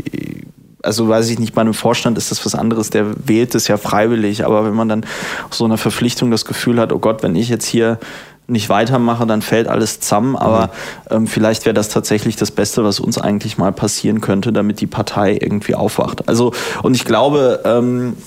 Speaker 3: also weiß ich nicht, bei einem Vorstand ist das was anderes, der wählt es ja freiwillig, aber wenn man dann so einer Verpflichtung das Gefühl hat, oh Gott, wenn ich jetzt hier nicht weitermache, dann fällt alles zusammen, aber ähm, vielleicht wäre das tatsächlich das Beste, was uns eigentlich mal passieren könnte, damit die Partei irgendwie aufwacht. Also, und ich glaube, ähm,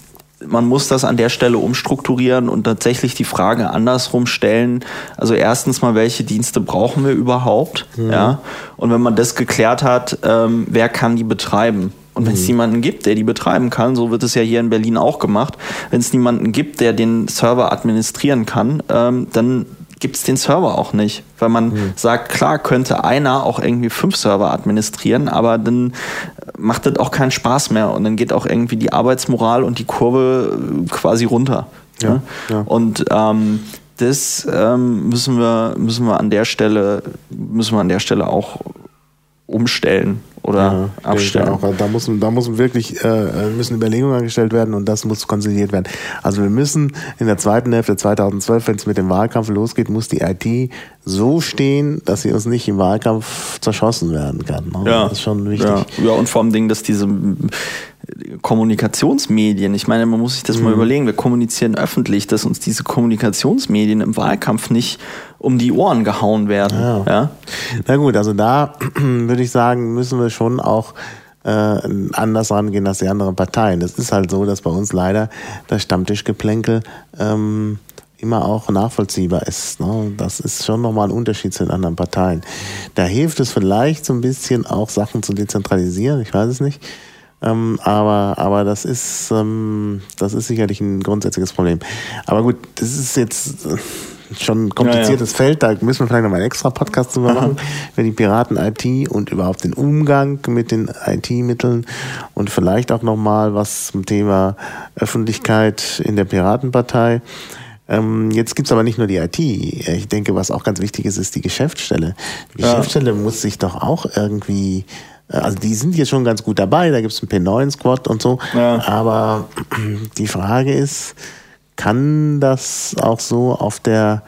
Speaker 3: man muss das an der Stelle umstrukturieren und tatsächlich die Frage andersrum stellen. Also erstens mal, welche Dienste brauchen wir überhaupt? Ja. Und wenn man das geklärt hat, ähm, wer kann die betreiben? Und wenn es niemanden gibt, der die betreiben kann, so wird es ja hier in Berlin auch gemacht, wenn es niemanden gibt, der den Server administrieren kann, ähm, dann gibt es den Server auch nicht. Weil man sagt, klar könnte einer auch irgendwie fünf Server administrieren, aber dann macht das auch keinen Spaß mehr und dann geht auch irgendwie die Arbeitsmoral und die Kurve äh, quasi runter.
Speaker 2: Ja,
Speaker 3: ne?
Speaker 2: ja.
Speaker 3: Und ähm, das ähm, müssen wir müssen wir an der Stelle müssen wir an der Stelle auch umstellen oder
Speaker 2: Ja, denke
Speaker 3: abstellen.
Speaker 2: Auch, da müssen, da müssen wirklich äh, müssen Überlegungen angestellt werden und das muss konsolidiert werden. Also wir müssen in der zweiten Hälfte 2012, wenn es mit dem Wahlkampf losgeht, muss die IT so stehen, dass sie uns nicht im Wahlkampf zerschossen werden kann. ne?
Speaker 3: Ja,
Speaker 2: Das ist schon wichtig.
Speaker 3: Ja, ja und vor allem Ding, dass diese Kommunikationsmedien, ich meine, man muss sich das mal
Speaker 2: Mhm.
Speaker 3: überlegen, wir kommunizieren öffentlich, dass uns diese Kommunikationsmedien im Wahlkampf nicht um die Ohren gehauen werden.
Speaker 2: Ja.
Speaker 3: Ja?
Speaker 2: Na gut, also da würde ich sagen, müssen wir schon auch äh, anders rangehen als die anderen Parteien. Es ist halt so, dass bei uns leider das Stammtischgeplänkel ähm, immer auch nachvollziehbar ist. Ne? Das ist schon nochmal ein Unterschied zu den anderen Parteien. Da hilft es vielleicht so ein bisschen auch Sachen zu dezentralisieren, ich weiß es nicht. Ähm, aber, aber das ist, ähm, das ist sicherlich ein grundsätzliches Problem. Aber gut, das ist jetzt äh, schon ein kompliziertes ja, ja. Feld, da müssen wir vielleicht nochmal einen extra Podcast drüber machen, über die Piraten-IT und überhaupt den Umgang mit den IT-Mitteln und vielleicht auch nochmal was zum Thema Öffentlichkeit in der Piratenpartei. Ähm, jetzt gibt's aber nicht nur die IT. Ich denke, was auch ganz wichtig ist, ist die Geschäftsstelle. Die ja. Geschäftsstelle muss sich doch auch irgendwie also die sind jetzt schon ganz gut dabei, da gibt's einen P9-Squad und so. Ja. Aber die Frage ist, kann das auch so auf der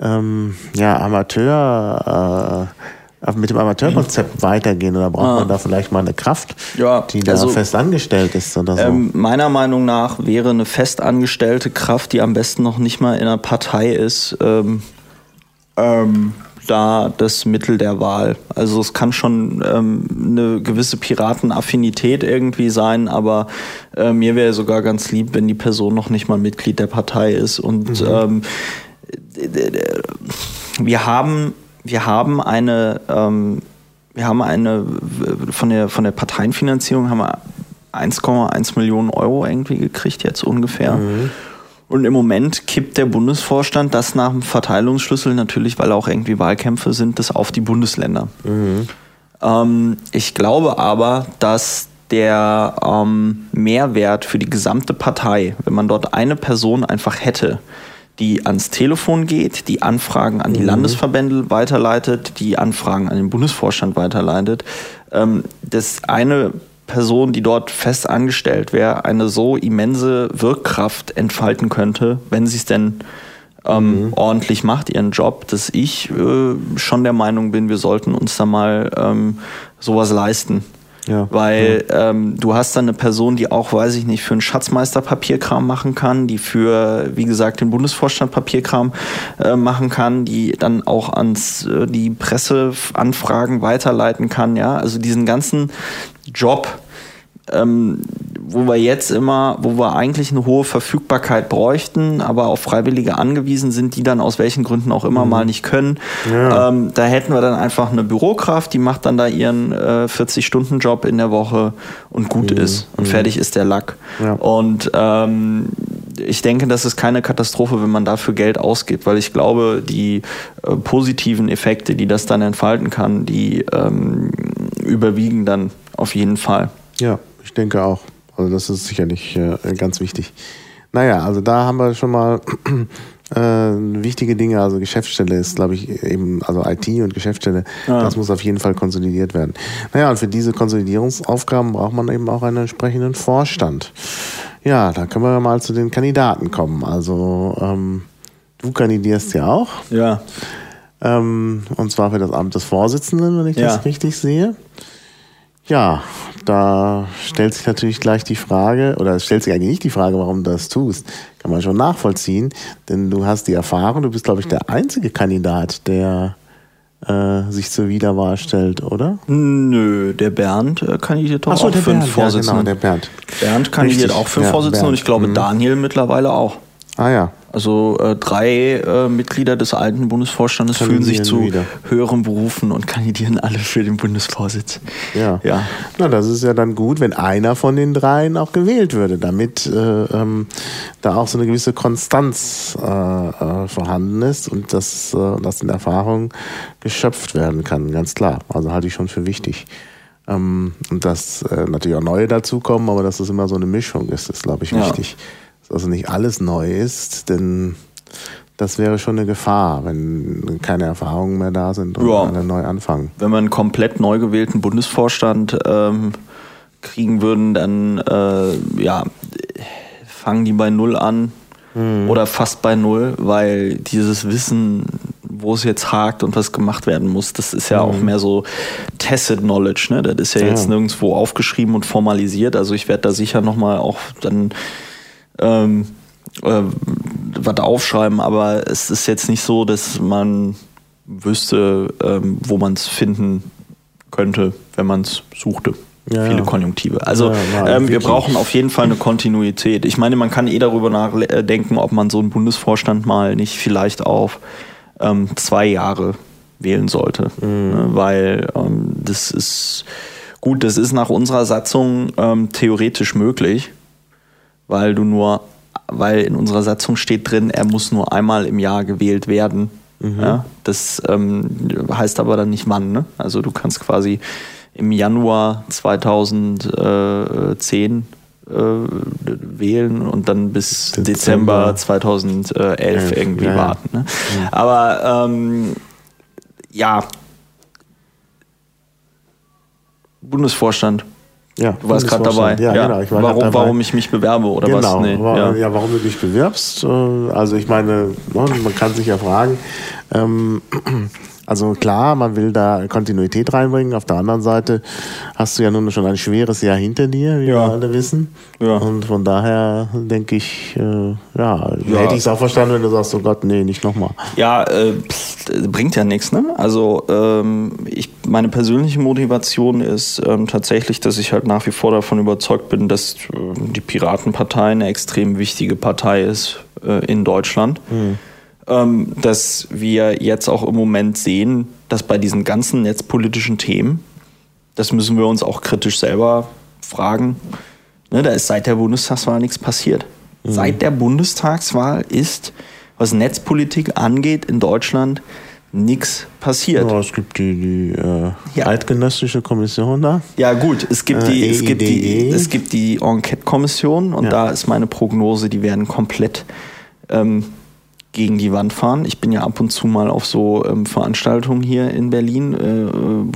Speaker 2: ähm, ja, Amateur äh, mit dem Amateurkonzept weitergehen oder braucht ah. man da vielleicht mal eine Kraft, ja, die da also, fest angestellt ist oder so?
Speaker 3: Ähm, meiner Meinung nach wäre eine fest angestellte Kraft, die am besten noch nicht mal in einer Partei ist, ähm, ähm, da das Mittel der Wahl. Also es kann schon ähm, eine gewisse Piratenaffinität irgendwie sein, aber äh, mir wäre sogar ganz lieb, wenn die Person noch nicht mal Mitglied der Partei ist. Und mhm. ähm, wir haben wir haben eine, ähm, wir haben eine, von der, von der Parteienfinanzierung haben wir 1,1 Millionen Euro irgendwie gekriegt jetzt ungefähr. Mhm. Und im Moment kippt der Bundesvorstand das nach dem Verteilungsschlüssel natürlich, weil auch irgendwie Wahlkämpfe sind, das auf die Bundesländer. Mhm. Ähm, ich glaube aber, dass der ähm, Mehrwert für die gesamte Partei, wenn man dort eine Person einfach hätte, die ans Telefon geht, die Anfragen an die mhm. Landesverbände weiterleitet, die Anfragen an den Bundesvorstand weiterleitet. Ähm, das eine Person, die dort fest angestellt wäre, eine so immense Wirkkraft entfalten könnte, wenn sie es denn ähm, mhm. ordentlich macht, ihren Job, dass ich äh, schon der Meinung bin, wir sollten uns da mal ähm, sowas leisten. Ja. Weil ja. Ähm, du hast dann eine Person, die auch, weiß ich nicht, für einen Schatzmeister Papierkram machen kann, die für, wie gesagt, den Bundesvorstand Papierkram äh, machen kann, die dann auch ans äh, die Presseanfragen weiterleiten kann, ja. Also diesen ganzen Job, ähm, wo wir jetzt immer, wo wir eigentlich eine hohe Verfügbarkeit bräuchten, aber auf Freiwillige angewiesen sind, die dann aus welchen Gründen auch immer mhm. mal nicht können. Ja. Ähm, da hätten wir dann einfach eine Bürokraft, die macht dann da ihren äh, 40-Stunden-Job in der Woche und gut mhm. ist und mhm. fertig ist der Lack. Ja. Und ähm, ich denke, das ist keine Katastrophe, wenn man dafür Geld ausgibt, weil ich glaube, die äh, positiven Effekte, die das dann entfalten kann, die ähm, überwiegen dann auf jeden Fall.
Speaker 2: Ja, ich denke auch. Also das ist sicherlich äh, ganz wichtig. Naja, also da haben wir schon mal äh, wichtige Dinge. Also Geschäftsstelle ist, glaube ich, eben, also IT und Geschäftsstelle, ja. das muss auf jeden Fall konsolidiert werden. Naja, und für diese Konsolidierungsaufgaben braucht man eben auch einen entsprechenden Vorstand. Ja, da können wir mal zu den Kandidaten kommen. Also ähm, du kandidierst ja auch.
Speaker 3: Ja.
Speaker 2: Ähm, und zwar für das Amt des Vorsitzenden, wenn ich ja. das richtig sehe. Ja, da stellt sich natürlich gleich die Frage, oder es stellt sich eigentlich nicht die Frage, warum du das tust. Kann man schon nachvollziehen, denn du hast die Erfahrung, du bist, glaube ich, der einzige Kandidat, der äh, sich zur Wiederwahl stellt, oder?
Speaker 3: Nö, der Bernd äh, kandidiert doch so, auch für den Vorsitzenden. Ja, genau, der Bernd. Bernd kandidiert Richtig. auch für ja, Vorsitzenden und ich glaube mhm. Daniel mittlerweile auch.
Speaker 2: Ah ja.
Speaker 3: Also äh, drei äh, Mitglieder des alten Bundesvorstandes fühlen sich zu wieder. höheren Berufen und kandidieren alle für den Bundesvorsitz.
Speaker 2: Ja. ja. Na, das ist ja dann gut, wenn einer von den dreien auch gewählt würde, damit äh, ähm, da auch so eine gewisse Konstanz äh, äh, vorhanden ist und dass äh, das in Erfahrung geschöpft werden kann, ganz klar. Also halte ich schon für wichtig. Ähm, und dass natürlich auch neue dazukommen, aber dass das immer so eine Mischung ist, ist, glaube ich, wichtig. Ja also nicht alles neu ist, denn das wäre schon eine Gefahr, wenn keine Erfahrungen mehr da sind und ja. alle neu anfangen.
Speaker 3: Wenn wir einen komplett neu gewählten Bundesvorstand ähm, kriegen würden, dann äh, ja, fangen die bei Null an mhm. oder fast bei Null, weil dieses Wissen, wo es jetzt hakt und was gemacht werden muss, das ist ja mhm. auch mehr so Tacit Knowledge. Ne? Das ist ja, ja, jetzt nirgendwo aufgeschrieben und formalisiert. Also ich werde da sicher nochmal auch dann ähm, äh, was aufschreiben, aber es ist jetzt nicht so, dass man wüsste, ähm, wo man es finden könnte, wenn man es suchte. ja, viele Konjunktive. Also ja, ähm, wir brauchen auf jeden Fall eine Kontinuität. Ich meine, man kann eh darüber nachdenken, ob man so einen Bundesvorstand mal nicht vielleicht auf ähm, zwei Jahre wählen sollte. Mhm. Ne? Weil ähm, das ist gut, das ist nach unserer Satzung ähm, theoretisch möglich, weil du nur, weil in unserer Satzung steht drin, er muss nur einmal im Jahr gewählt werden. Mhm. Ja? Das ähm, heißt aber dann nicht wann. Ne? Also du kannst quasi im Januar 2010 äh, wählen und dann bis Dezember, Dezember 2011 irgendwie ja, warten. Ne? Ja. Aber ähm, ja, Bundesvorstand. Ja, du warst gerade dabei. Ja, ja. Genau, ich war warum, dabei. warum ich mich bewerbe oder genau, was?
Speaker 2: Nee, ja. ja. warum du dich bewirbst. Äh, also ich meine, ne, man kann sich ja fragen, ähm, also klar, man will da Kontinuität reinbringen. Auf der anderen Seite hast du ja nun schon ein schweres Jahr hinter dir, wie ja. wir alle wissen. Ja. Und von daher denke ich, äh, ja, ja, hätte ich es auch verstanden, wenn du sagst, oh Gott, nee, nicht nochmal.
Speaker 3: Ja, äh, bringt ja nichts, ne? Also ähm, ich, meine persönliche Motivation ist ähm, tatsächlich, dass ich halt nach wie vor davon überzeugt bin, dass äh, die Piratenpartei eine extrem wichtige Partei ist äh, in Deutschland. Mhm ähm, dass wir jetzt auch im Moment sehen, dass bei diesen ganzen netzpolitischen Themen, das müssen wir uns auch kritisch selber fragen, ne, da ist seit der Bundestagswahl nichts passiert. Mhm. Seit der Bundestagswahl ist, was Netzpolitik angeht in Deutschland, nichts passiert.
Speaker 2: Ja, es gibt die, die äh, ja. Eidgenössische Kommission da.
Speaker 3: Ja gut, es gibt die, äh, es gibt die, e es gibt die Enquete-Kommission und ja. da ist meine Prognose, die werden komplett ähm, gegen die Wand fahren. Ich bin ja ab und zu mal auf so ähm, Veranstaltungen hier in Berlin, äh,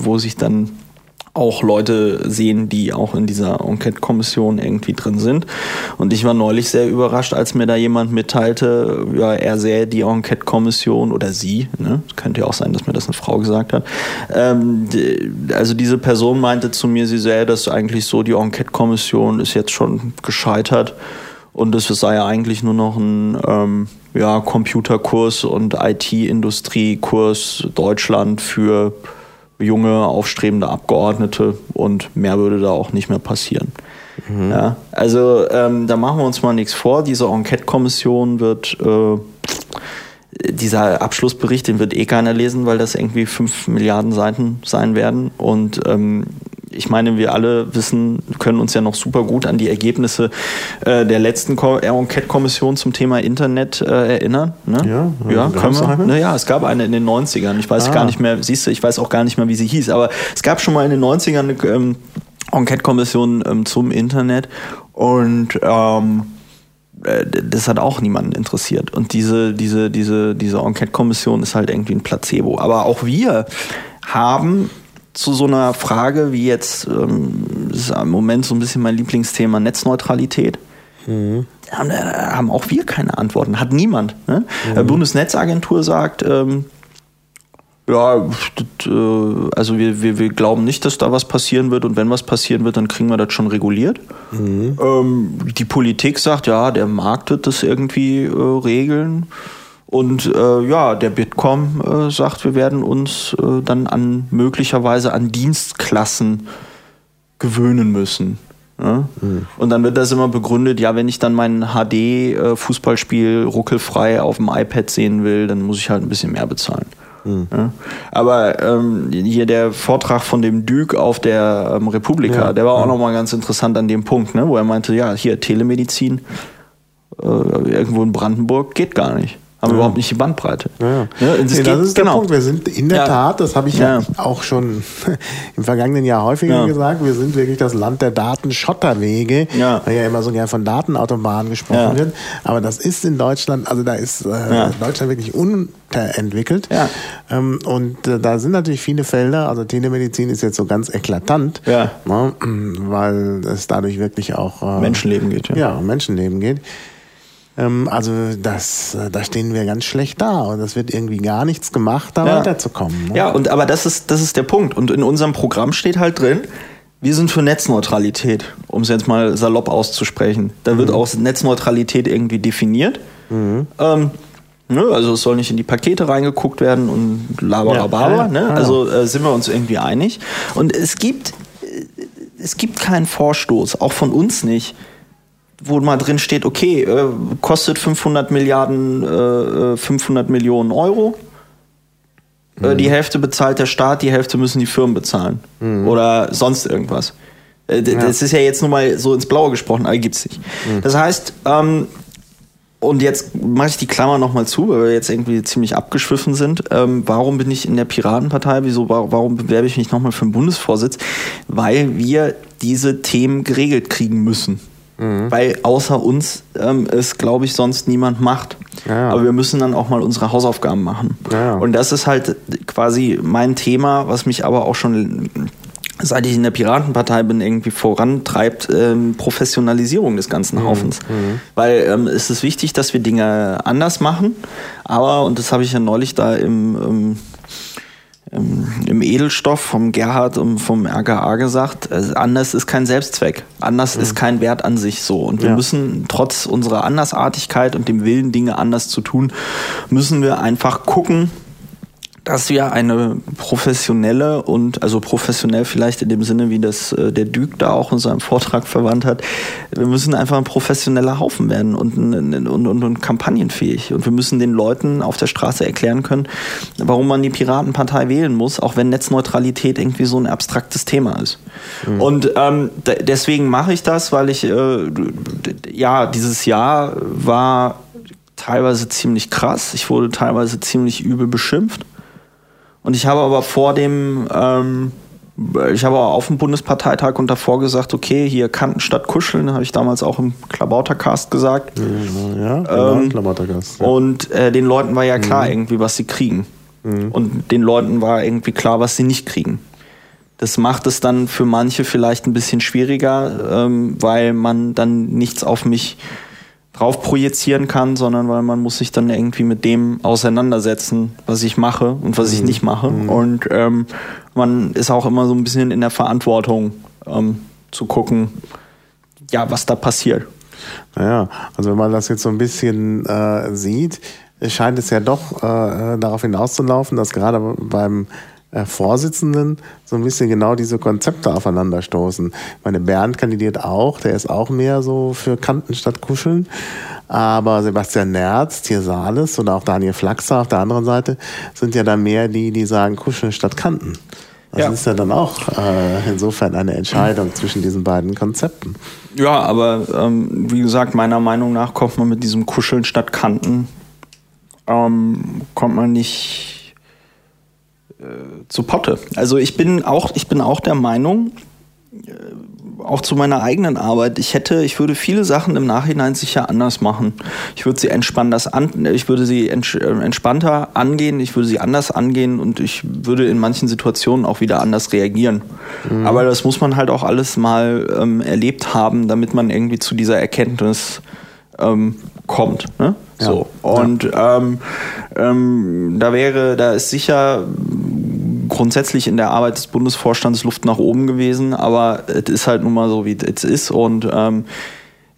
Speaker 3: wo sich dann auch Leute sehen, die auch in dieser Enquete-Kommission irgendwie drin sind. Und ich war neulich sehr überrascht, als mir da jemand mitteilte, ja, er sähe die Enquete-Kommission oder sie, ne? könnte ja auch sein, dass mir das eine Frau gesagt hat. Ähm, also diese Person meinte zu mir, sie sähe das eigentlich so, die Enquete-Kommission ist jetzt schon gescheitert und es sei ja eigentlich nur noch ein ähm, ja, Computerkurs und IT-Industriekurs Deutschland für junge, aufstrebende Abgeordnete und mehr würde da auch nicht mehr passieren. Mhm. Ja, also ähm, da machen wir uns mal nichts vor. Diese Enquete-Kommission wird, äh, dieser Abschlussbericht, den wird eh keiner lesen, weil das irgendwie fünf Milliarden Seiten sein werden. Und ähm, ich meine, wir alle wissen, können uns ja noch super gut an die Ergebnisse äh, der letzten Enquete-Kommission zum Thema Internet äh, erinnern. Ne? Ja, ja können wir. Eine? Naja, es gab eine in den 90ern. Ich weiß ah. gar nicht mehr, siehst du, ich weiß auch gar nicht mehr, wie sie hieß, aber es gab schon mal in den 90ern eine ähm, Enquete-Kommission ähm, zum Internet und ähm, äh, das hat auch niemanden interessiert. Und diese, diese, diese, diese Enquete-Kommission ist halt irgendwie ein Placebo. Aber auch wir haben zu so einer Frage wie jetzt, ähm, das ist im Moment so ein bisschen mein Lieblingsthema Netzneutralität. Mhm. Haben, äh, haben, auch wir keine Antworten, hat niemand. Ne? Mhm. Bundesnetzagentur sagt, ähm, ja, äh, also wir, wir, wir glauben nicht, dass da was passieren wird und wenn was passieren wird, dann kriegen wir das schon reguliert. Mhm. Ähm, die Politik sagt, ja, der Markt wird das irgendwie äh, regeln. Und äh, ja, der Bitkom äh, sagt, wir werden uns äh, dann an möglicherweise an Dienstklassen gewöhnen müssen. Ja? Mhm. Und dann wird das immer begründet, ja, wenn ich dann mein HD-Fußballspiel äh, ruckelfrei auf dem iPad sehen will, dann muss ich halt ein bisschen mehr bezahlen. Mhm. Ja? Aber ähm, hier der Vortrag von dem Dück auf der ähm, Republika, ja. der war auch ja. nochmal ganz interessant an dem Punkt, ne, wo er meinte, ja, hier Telemedizin äh, irgendwo in Brandenburg geht gar nicht haben ja. überhaupt nicht die Bandbreite.
Speaker 2: Ja, ja. ja das, geht, ist genau. der Punkt. Wir sind in der ja. Tat, das habe ich ja. auch schon im vergangenen Jahr häufiger gesagt, wir sind wirklich das Land der Datenschotterwege, ja. weil ja immer so gern von Datenautobahnen gesprochen wird. Aber das ist in Deutschland, also da ist äh, Deutschland wirklich unterentwickelt. Ja. Ähm, und äh, da sind natürlich viele Felder, also Telemedizin ist jetzt so ganz eklatant, ja. ne, weil es dadurch wirklich auch
Speaker 3: äh, Menschenleben geht.
Speaker 2: Ja, ja Menschenleben geht. Ähm, also das, äh, da stehen wir ganz schlecht da und es wird irgendwie gar nichts gemacht, da ja. weiterzukommen.
Speaker 3: Ne? Ja, und aber das ist, das ist der Punkt. Und in unserem Programm steht halt drin, wir sind für Netzneutralität, um es jetzt mal salopp auszusprechen. Da wird mhm. auch Netzneutralität irgendwie definiert. Mhm. Ähm, ne, also es soll nicht in die Pakete reingeguckt werden und laberababa. Ja, ja, ne? Also äh, sind wir uns irgendwie einig. Und es gibt es gibt keinen Vorstoß, auch von uns nicht, wo mal drin steht, okay, äh, kostet 500 Milliarden, äh, 500 äh, Millionen Euro. Äh, mhm. Die Hälfte bezahlt der Staat, die Hälfte müssen die Firmen bezahlen. Mhm. Oder sonst irgendwas. Äh, ja. Das ist ja jetzt nur mal so ins Blaue gesprochen, aber gibt's nicht. Mhm. Das heißt, ähm, und jetzt mache ich die Klammer nochmal zu, weil wir jetzt irgendwie ziemlich abgeschwiffen sind. Ähm, warum bin ich in der Piratenpartei? Wieso, warum bewerbe ich mich nochmal für den Bundesvorsitz? Weil wir diese Themen geregelt kriegen müssen. Mhm. Weil außer uns ähm, es, glaube ich, sonst niemand macht. Ja. Aber wir müssen dann auch mal unsere Hausaufgaben machen. Ja. Und das ist halt quasi mein Thema, was mich aber auch schon seit ich in der Piratenpartei bin, irgendwie vorantreibt, ähm, Professionalisierung des ganzen mhm. Haufens. Mhm. Weil ähm, es ist wichtig, dass wir Dinge anders machen, aber, und das habe ich ja neulich da im, im, im Edelstoff vom Gerhard und vom RGA gesagt, also anders ist kein Selbstzweck. Anders mhm. ist kein Wert an sich so. Und wir ja. müssen trotz unserer Andersartigkeit und dem Willen, Dinge anders zu tun, müssen wir einfach gucken, dass wir eine professionelle und also professionell vielleicht in dem Sinne, wie das äh, der Dück da auch in seinem Vortrag verwandt hat, wir müssen einfach ein professioneller Haufen werden und, und, und, und kampagnenfähig. Und wir müssen den Leuten auf der Straße erklären können, warum man die Piratenpartei wählen muss, auch wenn Netzneutralität irgendwie so ein abstraktes Thema ist. Mhm. Und ähm, deswegen mache ich das, weil ich äh, ja dieses Jahr war teilweise ziemlich krass. Ich wurde teilweise ziemlich übel beschimpft. Und ich habe aber vor dem, ähm, ich habe auf dem Bundesparteitag und davor gesagt, okay, hier Kanten statt Kuscheln, habe ich damals auch im Klabautercast gesagt. Ja, genau, ähm, Klabautercast. Ja. Und äh, den Leuten war ja klar mhm. irgendwie, was sie kriegen. Mhm. Und den Leuten war irgendwie klar, was sie nicht kriegen. Das macht es dann für manche vielleicht ein bisschen schwieriger, ähm, weil man dann nichts auf mich drauf projizieren kann, sondern weil man muss sich dann irgendwie mit dem auseinandersetzen, was ich mache und was mhm. ich nicht mache. Mhm. Und ähm, man ist auch immer so ein bisschen in der Verantwortung ähm, zu gucken, ja, was da passiert.
Speaker 2: Naja, also wenn man das jetzt so ein bisschen äh, sieht, scheint es ja doch äh, darauf hinauszulaufen, dass gerade beim äh, Vorsitzenden so ein bisschen genau diese Konzepte aufeinanderstoßen. Meine Bernd kandidiert auch, der ist auch mehr so für Kanten statt Kuscheln. Aber Sebastian Nerz, Tiersales oder auch Daniel Flaxer auf der anderen Seite sind ja dann mehr die, die sagen Kuscheln statt Kanten. Das ja. ist ja dann auch äh, insofern eine Entscheidung zwischen diesen beiden Konzepten.
Speaker 3: Ja, aber ähm, wie gesagt, meiner Meinung nach kommt man mit diesem Kuscheln statt Kanten, ähm, kommt man nicht zu Potte. Also ich bin auch, ich bin auch der Meinung, äh, auch zu meiner eigenen Arbeit, ich hätte, ich würde viele Sachen im Nachhinein sicher anders machen. Ich würde sie entspannter an, ich würde sie äh, entspannter angehen, ich würde sie anders angehen und ich würde in manchen Situationen auch wieder anders reagieren. Mhm. Aber das muss man halt auch alles mal ähm, erlebt haben, damit man irgendwie zu dieser Erkenntnis ähm, kommt. Ne? Ja. So. Und ja. ähm, ähm, da wäre, da ist sicher grundsätzlich in der Arbeit des Bundesvorstands Luft nach oben gewesen, aber es ist halt nun mal so, wie es ist. Und ähm,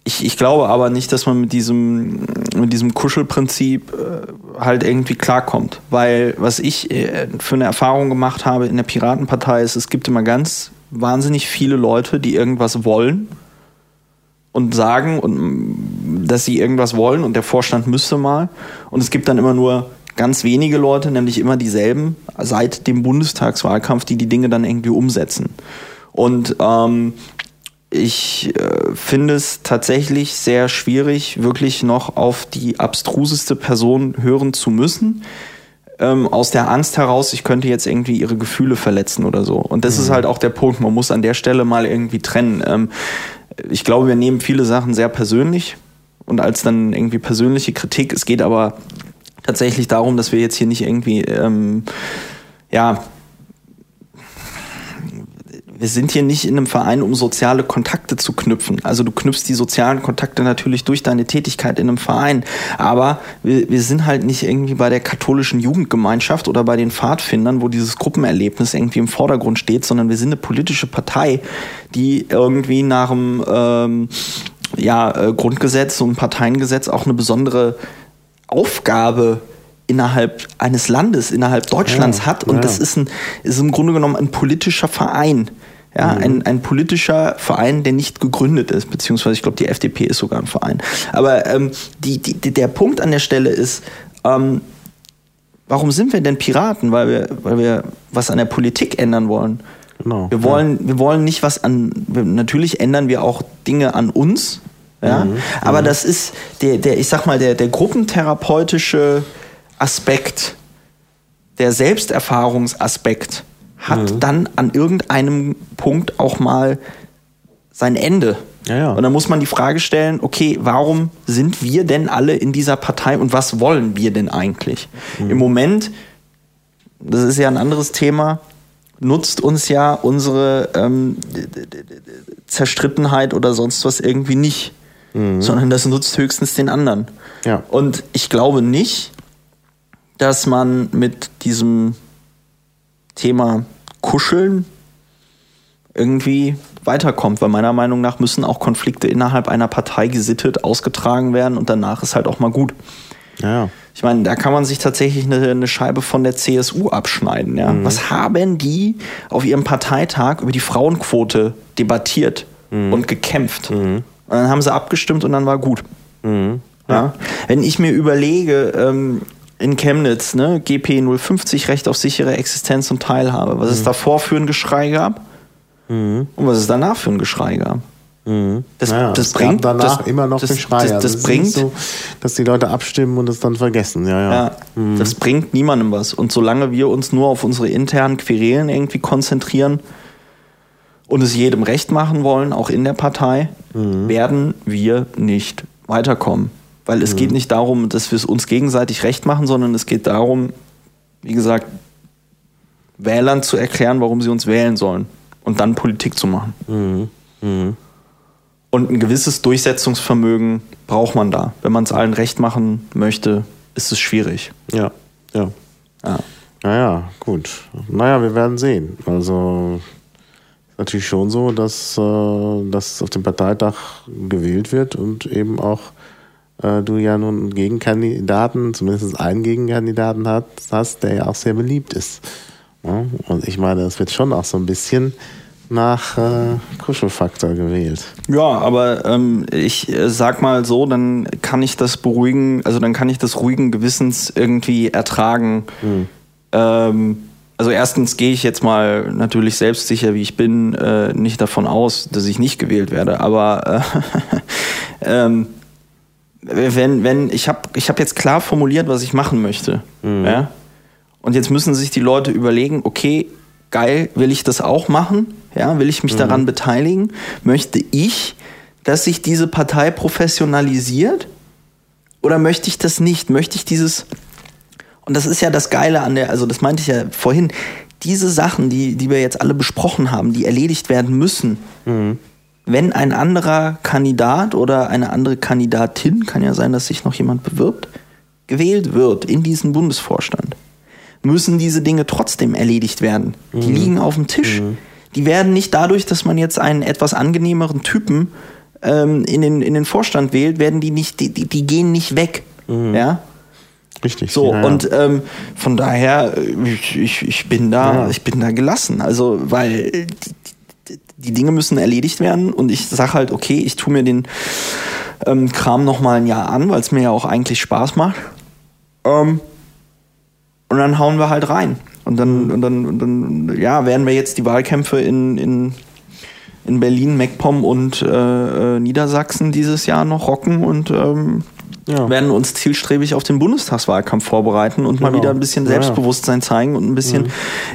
Speaker 3: ich, ich glaube aber nicht, dass man mit diesem, mit diesem Kuschelprinzip äh, halt irgendwie klarkommt. Weil was ich äh, für eine Erfahrung gemacht habe in der Piratenpartei ist, es gibt immer ganz wahnsinnig viele Leute, die irgendwas wollen und sagen, und, dass sie irgendwas wollen und der Vorstand müsste mal. Und es gibt dann immer nur ganz wenige Leute, nämlich immer dieselben, seit dem Bundestagswahlkampf, die die Dinge dann irgendwie umsetzen. Und ähm, ich äh, finde es tatsächlich sehr schwierig, wirklich noch auf die abstruseste Person hören zu müssen. Ähm, aus der Angst heraus, ich könnte jetzt irgendwie ihre Gefühle verletzen oder so. Und das mhm. ist halt auch der Punkt. Man muss an der Stelle mal irgendwie trennen. Ähm, ich glaube, wir nehmen viele Sachen sehr persönlich und als dann irgendwie persönliche Kritik. Es geht aber tatsächlich darum, dass wir jetzt hier nicht irgendwie, ähm, ja, wir sind hier nicht in einem Verein, um soziale Kontakte zu knüpfen. Also du knüpfst die sozialen Kontakte natürlich durch deine Tätigkeit in einem Verein. Aber wir, wir sind halt nicht irgendwie bei der katholischen Jugendgemeinschaft oder bei den Pfadfindern, wo dieses Gruppenerlebnis irgendwie im Vordergrund steht, sondern wir sind eine politische Partei, die irgendwie nach dem ähm, ja, äh, Grundgesetz und Parteiengesetz auch eine besondere Aufgabe innerhalb eines Landes, innerhalb Deutschlands ja, hat. Und ja. das ist, ein, ist im Grunde genommen ein politischer Verein. Ja, ein, ein politischer Verein, der nicht gegründet ist, beziehungsweise ich glaube, die FDP ist sogar ein Verein. Aber ähm, die, die, der Punkt an der Stelle ist, ähm, warum sind wir denn Piraten? Weil wir, weil wir was an der Politik ändern wollen.
Speaker 2: Genau.
Speaker 3: Wir wollen, wir wollen nicht was an. Natürlich ändern wir auch Dinge an uns. Ja?
Speaker 2: Mhm.
Speaker 3: Aber das ist der, der, ich sag mal, der, der gruppentherapeutische Aspekt, der Selbsterfahrungsaspekt hat
Speaker 2: Mhm.
Speaker 3: dann an irgendeinem Punkt auch mal sein Ende.
Speaker 2: Ja, ja.
Speaker 3: Und dann muss man die Frage stellen, okay, warum sind wir denn alle in dieser Partei und was wollen wir denn eigentlich?
Speaker 2: Mhm.
Speaker 3: Im Moment, das ist ja ein anderes Thema, nutzt uns ja unsere ähm, Zerstrittenheit oder sonst was irgendwie nicht, sondern das nutzt höchstens den anderen.
Speaker 2: Mhm. Ja.
Speaker 3: Und ich glaube nicht, dass man mit diesem Thema Kuscheln irgendwie weiterkommt, weil meiner Meinung nach müssen auch Konflikte innerhalb einer Partei gesittet ausgetragen werden und danach ist halt auch mal gut.
Speaker 2: Ja.
Speaker 3: Ich meine, da kann man sich tatsächlich eine, eine Scheibe von der CSU abschneiden. Ja? Was haben die auf ihrem Parteitag über die Frauenquote debattiert und gekämpft? Und dann haben sie abgestimmt und dann war gut. Ja? Wenn ich mir überlege, ähm, in Chemnitz, ne, GP 050, Recht auf sichere Existenz und Teilhabe, was es davor für ein Geschrei gab und was es danach für ein Geschrei gab. Das,
Speaker 2: Naja,
Speaker 3: das bringt
Speaker 2: danach
Speaker 3: das,
Speaker 2: immer noch
Speaker 3: das,
Speaker 2: Geschrei.
Speaker 3: Das,
Speaker 2: Also
Speaker 3: das
Speaker 2: es ist
Speaker 3: bringt
Speaker 2: so, dass die Leute abstimmen und es dann vergessen. Ja, ja.
Speaker 3: Ja, das bringt niemandem was. Und solange wir uns nur auf unsere internen Querelen irgendwie konzentrieren und es jedem recht machen wollen, auch in der Partei, werden wir nicht weiterkommen. Weil es geht nicht darum, dass wir es uns gegenseitig recht machen, sondern es geht darum, wie gesagt, Wählern zu erklären, warum sie uns wählen sollen und dann Politik zu machen. Und ein gewisses Durchsetzungsvermögen braucht man da. Wenn man es allen recht machen möchte, ist es schwierig.
Speaker 2: Ja, ja.
Speaker 3: Ja.
Speaker 2: Naja, gut. Naja, wir werden sehen. Also natürlich schon so, dass, äh, dass auf dem Parteitag gewählt wird und eben auch äh, du ja nun einen Gegenkandidaten, zumindest einen Gegenkandidaten hat, hast, der ja auch sehr beliebt ist. Ja? Und ich meine, es wird schon auch so ein bisschen nach äh, Kuschelfaktor gewählt.
Speaker 3: Ja, aber ähm, ich äh, sag mal so, dann kann ich das beruhigen, also dann kann ich das ruhigen Gewissens irgendwie ertragen. Ähm, also erstens gehe ich jetzt mal natürlich selbstsicher, wie ich bin, äh, nicht davon aus, dass ich nicht gewählt werde. Aber äh, ähm, wenn, wenn ich habe ich hab jetzt klar formuliert, was ich machen möchte. Ja? Und jetzt müssen sich die Leute überlegen, okay, geil, will ich das auch machen? Ja, will ich mich daran beteiligen? Möchte ich, dass sich diese Partei professionalisiert? Oder möchte ich das nicht? Möchte ich dieses und das ist ja das Geile an der, also das meinte ich ja vorhin, diese Sachen, die, die wir jetzt alle besprochen haben, die erledigt werden müssen, wenn ein anderer Kandidat oder eine andere Kandidatin, kann ja sein, dass sich noch jemand bewirbt, gewählt wird in diesen Bundesvorstand, müssen diese Dinge trotzdem erledigt werden. Die liegen auf dem Tisch. Die werden nicht dadurch, dass man jetzt einen etwas angenehmeren Typen ähm, in, den, in den Vorstand wählt, werden die nicht, die, die, die gehen nicht weg. Ja?
Speaker 2: Richtig.
Speaker 3: So,
Speaker 2: ja, ja.
Speaker 3: und ähm, von daher, ich, ich, ich bin da,
Speaker 2: Ja.
Speaker 3: ich bin da gelassen. Also, weil die, die, Dinge müssen erledigt werden und ich sage halt, okay, ich tue mir den ähm, Kram noch mal ein Jahr an, weil es mir ja auch eigentlich Spaß macht. Ähm, und dann hauen wir halt rein. Und dann, und dann, und dann, ja, werden wir jetzt die Wahlkämpfe in, in, in Berlin, MacPom und äh, äh, Niedersachsen dieses Jahr noch rocken und ähm,
Speaker 2: Ja.
Speaker 3: werden uns zielstrebig auf den Bundestagswahlkampf vorbereiten und mal
Speaker 2: Genau.
Speaker 3: wieder ein bisschen. Selbstbewusstsein zeigen und ein bisschen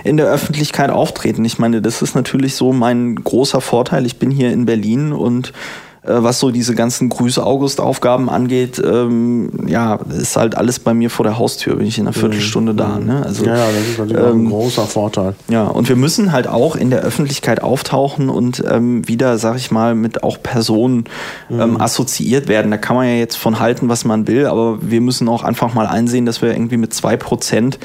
Speaker 3: in der Öffentlichkeit auftreten. Ich meine, das ist natürlich so mein großer Vorteil. Ich bin hier in Berlin und was so diese ganzen Grüße-August-Aufgaben angeht, ähm, ja, ist halt alles bei mir vor der Haustür, bin ich in einer Viertelstunde da. Ne? Also,
Speaker 2: ja, ja, das ist natürlich auch ein
Speaker 3: ähm,
Speaker 2: großer Vorteil.
Speaker 3: ja, und wir müssen halt auch in der Öffentlichkeit auftauchen und ähm, wieder, sag ich mal, mit auch Personen ähm, assoziiert werden. Da kann man ja jetzt von halten, was man will, aber wir müssen auch einfach mal einsehen, dass wir irgendwie mit zwei Prozent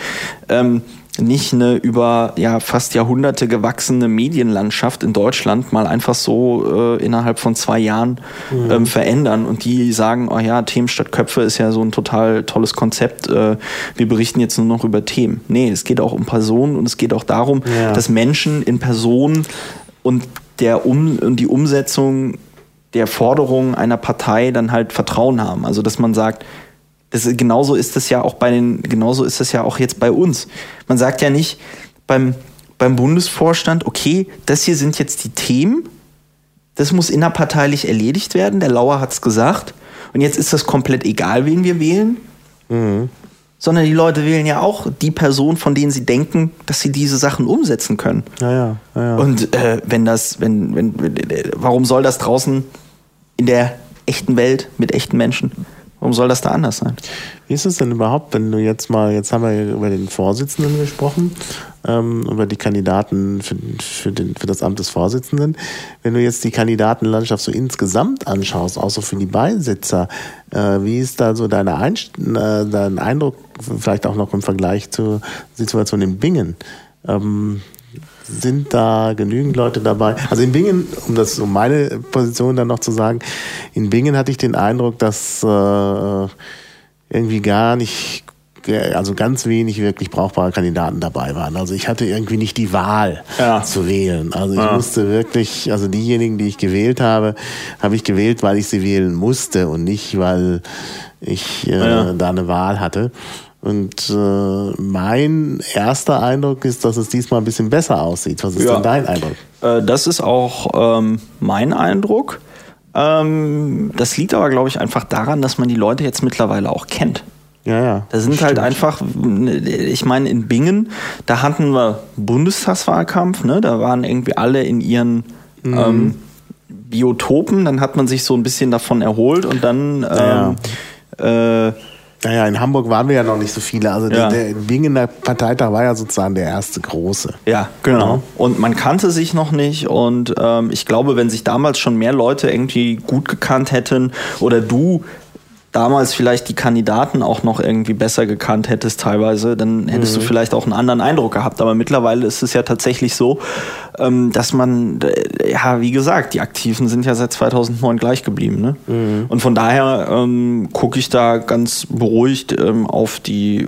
Speaker 3: ähm, nicht eine über ja fast Jahrhunderte gewachsene Medienlandschaft in Deutschland mal einfach so äh, innerhalb von zwei Jahren ähm, verändern und die sagen, oh ja, Themen statt Köpfe ist ja so ein total tolles Konzept. Äh, wir berichten jetzt nur noch über Themen. Nee, es geht auch um Personen und es geht auch darum,
Speaker 2: Ja.
Speaker 3: dass Menschen in Personen und, der um, und die Umsetzung der Forderungen einer Partei dann halt Vertrauen haben. Also dass man sagt, das, genauso ist das ja auch bei den, genauso ist das ja auch jetzt bei uns. Man sagt ja nicht beim, beim Bundesvorstand, okay, das hier sind jetzt die Themen, das muss innerparteilich erledigt werden, der Lauer hat es gesagt, und jetzt ist das komplett egal, wen wir wählen. Mhm. Sondern die Leute wählen ja auch die Person, von denen sie denken, dass sie diese Sachen umsetzen können.
Speaker 2: Ja, ja, ja.
Speaker 3: Und äh, wenn das, wenn, wenn, warum soll das draußen in der echten Welt mit echten Menschen Warum soll das da anders sein?
Speaker 2: Wie ist es denn überhaupt, wenn du jetzt mal, jetzt haben wir über den Vorsitzenden gesprochen, ähm, über die Kandidaten für, für, den, für das Amt des Vorsitzenden. Wenn du jetzt die Kandidatenlandschaft so insgesamt anschaust, auch so für die Beisitzer, äh, wie ist da so deine Einst äh, dein Eindruck, vielleicht auch noch im Vergleich zur Situation in Bingen? Ähm, sind da genügend Leute dabei? Also in Bingen, um das um meine Position dann noch zu sagen, in Bingen hatte ich den Eindruck, dass äh, irgendwie gar nicht also ganz wenig wirklich brauchbare Kandidaten dabei waren. Also ich hatte irgendwie nicht die Wahl ja. zu wählen. Also ich ja. musste wirklich, also diejenigen, die ich gewählt habe, habe ich gewählt, weil ich sie wählen musste und nicht, weil ich äh, ja. da eine Wahl hatte. Und äh, mein erster Eindruck ist, dass es diesmal ein bisschen besser aussieht. Was ist ja. denn dein Eindruck?
Speaker 3: Äh, das ist auch ähm, mein Eindruck. Ähm, das liegt aber, glaube ich, einfach daran, dass man die Leute jetzt mittlerweile auch kennt.
Speaker 2: Ja, ja.
Speaker 3: Da sind halt einfach, ich meine, in Bingen, da hatten wir Bundestagswahlkampf, ne? Da waren irgendwie alle in ihren mhm. ähm, Biotopen, dann hat man sich so ein bisschen davon erholt und dann ähm,
Speaker 2: ja. äh, naja, in Hamburg waren wir ja noch nicht so viele. Also ja. der, der Wingener Parteitag war ja sozusagen der erste große.
Speaker 3: Ja, genau. Und man kannte sich noch nicht. Und ähm, ich glaube, wenn sich damals schon mehr Leute irgendwie gut gekannt hätten oder du damals vielleicht die Kandidaten auch noch irgendwie besser gekannt hättest teilweise, dann hättest mhm. du vielleicht auch einen anderen Eindruck gehabt. Aber mittlerweile ist es ja tatsächlich so, ähm, dass man, äh, ja, wie gesagt, die Aktiven sind ja seit 2009 gleich geblieben. Ne? Mhm. Und von daher ähm, gucke ich da ganz beruhigt ähm, auf die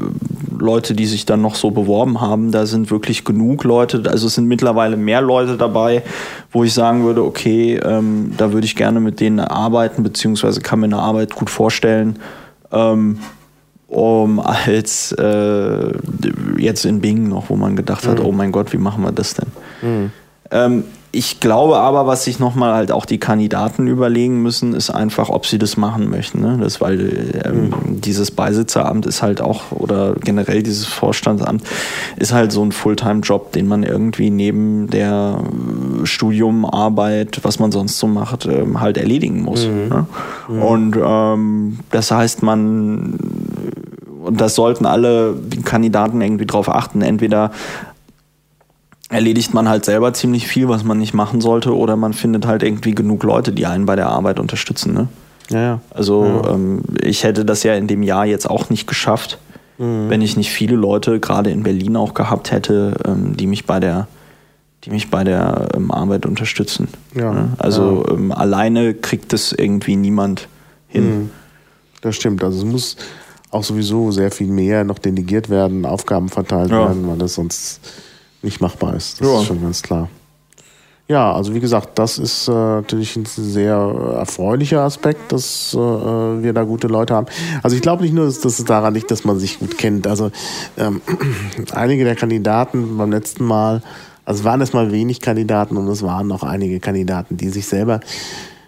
Speaker 3: Leute, die sich dann noch so beworben haben. Da sind wirklich genug Leute, also es sind mittlerweile mehr Leute dabei, wo ich sagen würde, okay, ähm, da würde ich gerne mit denen arbeiten, beziehungsweise kann mir eine Arbeit gut vorstellen. Ähm, um als äh, jetzt in Bingen noch, wo man gedacht hat, mhm. oh mein Gott, wie machen wir das denn? Mhm. Ähm, ich glaube aber, was sich nochmal halt auch die Kandidaten überlegen müssen, ist einfach, ob sie das machen möchten. Ne? Das, weil ähm, mhm. dieses Beisitzeramt ist halt auch, oder generell dieses Vorstandsamt, ist halt so ein Fulltime-Job, den man irgendwie neben der Studiumarbeit, was man sonst so macht, ähm, halt erledigen muss. Mhm. Ne? Mhm. Und ähm, das heißt, man und das sollten alle Kandidaten irgendwie drauf achten. Entweder erledigt man halt selber ziemlich viel, was man nicht machen sollte, oder man findet halt irgendwie genug Leute, die einen bei der Arbeit unterstützen. Ne?
Speaker 2: Ja, ja.
Speaker 3: Also ja. Ähm, ich hätte das ja in dem Jahr jetzt auch nicht geschafft, mhm. wenn ich nicht viele Leute gerade in Berlin auch gehabt hätte, ähm, die mich bei der die mich bei der ähm, Arbeit unterstützen. Ja, ne? Also. Ähm, alleine kriegt es irgendwie niemand hin. Mhm.
Speaker 2: Das stimmt. Also es muss auch sowieso sehr viel mehr noch delegiert werden, Aufgaben verteilt werden, weil das sonst nicht machbar ist. Das ja. ist schon ganz klar. Ja, also wie gesagt, das ist äh, natürlich ein sehr erfreulicher Aspekt, dass äh, wir da gute Leute haben. Also ich glaube nicht nur, dass, dass es daran liegt, dass man sich gut kennt. Also ähm, einige der Kandidaten beim letzten Mal, also es waren erstmal wenig Kandidaten und es waren noch einige Kandidaten, die sich selber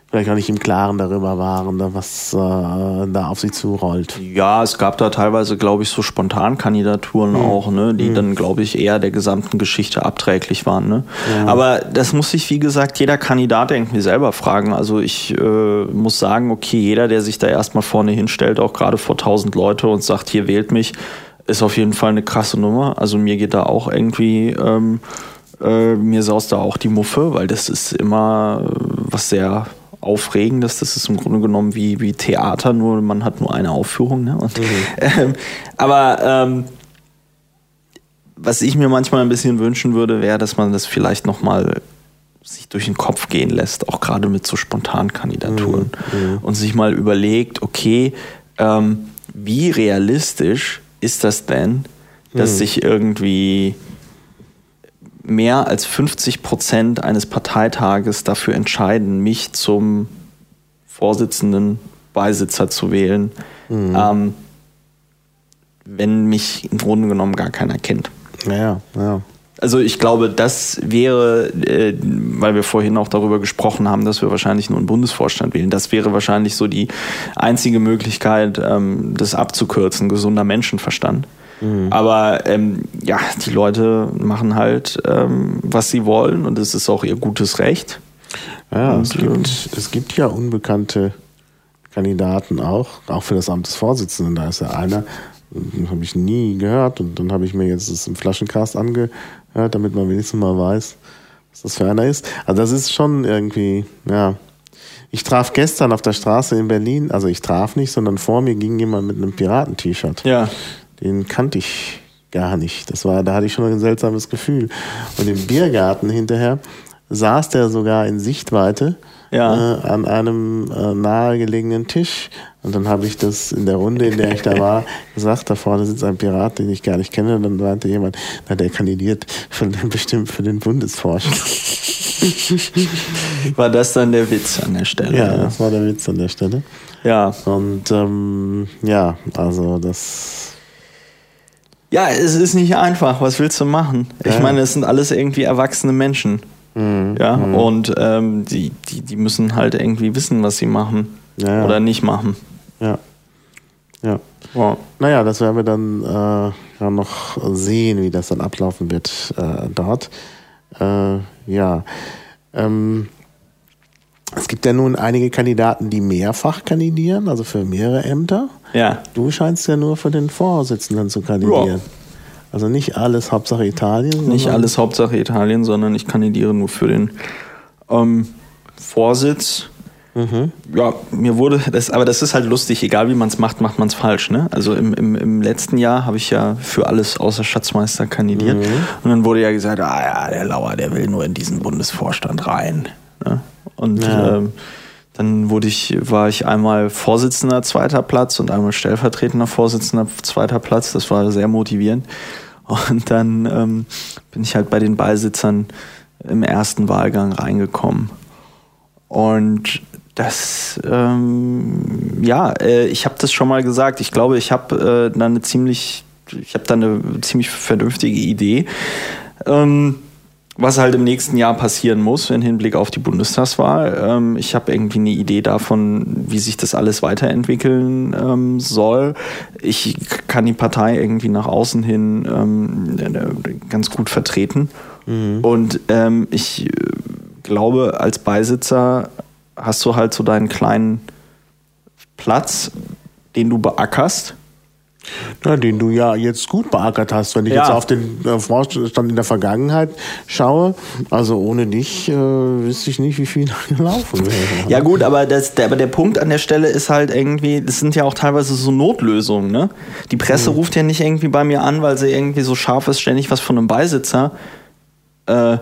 Speaker 2: vielleicht auch nicht im Klaren darüber waren, was äh, da auf sie zurollt.
Speaker 3: Ja, es gab da teilweise, glaube ich, so Spontankandidaturen mhm. auch, ne, die mhm. dann, glaube ich, eher der gesamten Geschichte abträglich waren. Ne? Ja. Aber das muss sich, wie gesagt, jeder Kandidat irgendwie selber fragen. Also ich äh, muss sagen, okay, jeder, der sich da erstmal vorne hinstellt, auch gerade vor tausend Leute und sagt, hier wählt mich, ist auf jeden Fall eine krasse Nummer. Also mir geht da auch irgendwie... Ähm, äh, mir saust da auch die Muffe, weil das ist immer äh, was sehr Aufregendes. Das ist im Grunde genommen wie, wie Theater, nur man hat nur eine Aufführung. Ne? Und, mhm. ähm, aber ähm, was ich mir manchmal ein bisschen wünschen würde, wäre, dass man das vielleicht nochmal sich durch den Kopf gehen lässt, auch gerade mit so spontanen Kandidaturen mhm. mhm. und sich mal überlegt, okay, ähm, wie realistisch ist das denn, dass mhm. sich irgendwie mehr als 50 Prozent eines Parteitages dafür entscheiden, mich zum Vorsitzenden Beisitzer zu wählen, mhm. ähm, wenn mich im Grunde genommen gar keiner kennt.
Speaker 2: Ja, ja.
Speaker 3: Also ich glaube, das wäre, äh, weil wir vorhin auch darüber gesprochen haben, dass wir wahrscheinlich nur einen Bundesvorstand wählen, das wäre wahrscheinlich so die einzige Möglichkeit, ähm, das abzukürzen, gesunder Menschenverstand. Mhm. Aber ähm, ja, die Leute machen halt, ähm, was sie wollen und es ist auch ihr gutes Recht.
Speaker 2: Ja, und, es, gibt, ähm, es gibt ja unbekannte Kandidaten auch, auch für das Amt des Vorsitzenden. Da ist ja einer, habe ich nie gehört und dann habe ich mir jetzt das im Flaschencast angehört, damit man wenigstens mal weiß, was das für einer ist. Also das ist schon irgendwie, ja. Ich traf gestern auf der Straße in Berlin, also ich traf nicht, sondern vor mir ging jemand mit einem Piraten-T-Shirt.
Speaker 3: Ja.
Speaker 2: Den kannte ich gar nicht. Das war, da hatte ich schon ein seltsames Gefühl. Und im Biergarten hinterher saß der sogar in Sichtweite ja. äh, an einem äh, nahegelegenen Tisch. Und dann habe ich das in der Runde, in der ich da war, gesagt, da vorne sitzt ein Pirat, den ich gar nicht kenne. Und dann meinte jemand, na, der kandidiert für, bestimmt für den Bundesvorstand.
Speaker 3: War das dann der Witz an der Stelle?
Speaker 2: Ja, das war der Witz an der Stelle.
Speaker 3: Ja.
Speaker 2: Und ähm, ja, also das
Speaker 3: ja, es ist nicht einfach. Was willst du machen? Ich ja. meine, es sind alles irgendwie erwachsene Menschen. Mhm. Ja, mhm. und ähm, die, die, die müssen halt irgendwie wissen, was sie machen ja, ja. oder nicht machen.
Speaker 2: Ja. Ja. Wow. Naja, das werden wir dann äh, ja noch sehen, wie das dann ablaufen wird äh, dort. Äh, ja. Ähm, es gibt ja nun einige Kandidaten, die mehrfach kandidieren, also für mehrere Ämter.
Speaker 3: Ja.
Speaker 2: Du scheinst ja nur für den Vorsitzenden zu kandidieren. Ja. Also nicht alles Hauptsache Italien.
Speaker 3: Nicht alles Hauptsache Italien, sondern ich kandidiere nur für den ähm, Vorsitz. Mhm. Ja, mir wurde das, aber das ist halt lustig, egal wie man es macht, macht man es falsch. Ne? Also im, im, im letzten Jahr habe ich ja für alles außer Schatzmeister kandidiert. Mhm. Und dann wurde ja gesagt, ah ja, der Lauer, der will nur in diesen Bundesvorstand rein. Und ja. ähm, dann wurde ich, war ich einmal Vorsitzender zweiter Platz und einmal stellvertretender Vorsitzender zweiter Platz. Das war sehr motivierend. Und dann ähm, bin ich halt bei den Beisitzern im ersten Wahlgang reingekommen. Und das, ähm, ja, äh, ich habe das schon mal gesagt. Ich glaube, ich habe äh, da eine ziemlich, ich habe da eine ziemlich vernünftige Idee. Ähm, was halt im nächsten Jahr passieren muss im Hinblick auf die Bundestagswahl. Ähm, ich habe irgendwie eine Idee davon, wie sich das alles weiterentwickeln ähm, soll. Ich kann die Partei irgendwie nach außen hin ähm, ganz gut vertreten. Mhm. Und ich äh, glaube, als Beisitzer hast du halt so deinen kleinen Platz, den du beackerst
Speaker 2: ja, den du ja jetzt gut beackert hast. Wenn ich ja. jetzt auf den äh, Vorstand in der Vergangenheit schaue, also ohne dich äh, wüsste ich nicht, wie viel gelaufen wäre.
Speaker 3: Ja gut, aber, das, der, aber der Punkt an der Stelle ist halt irgendwie, das sind ja auch teilweise so Notlösungen. Ne? Die Presse mhm. ruft ja nicht irgendwie bei mir an, weil sie irgendwie so scharf ist, ständig was von einem Beisitzer äh,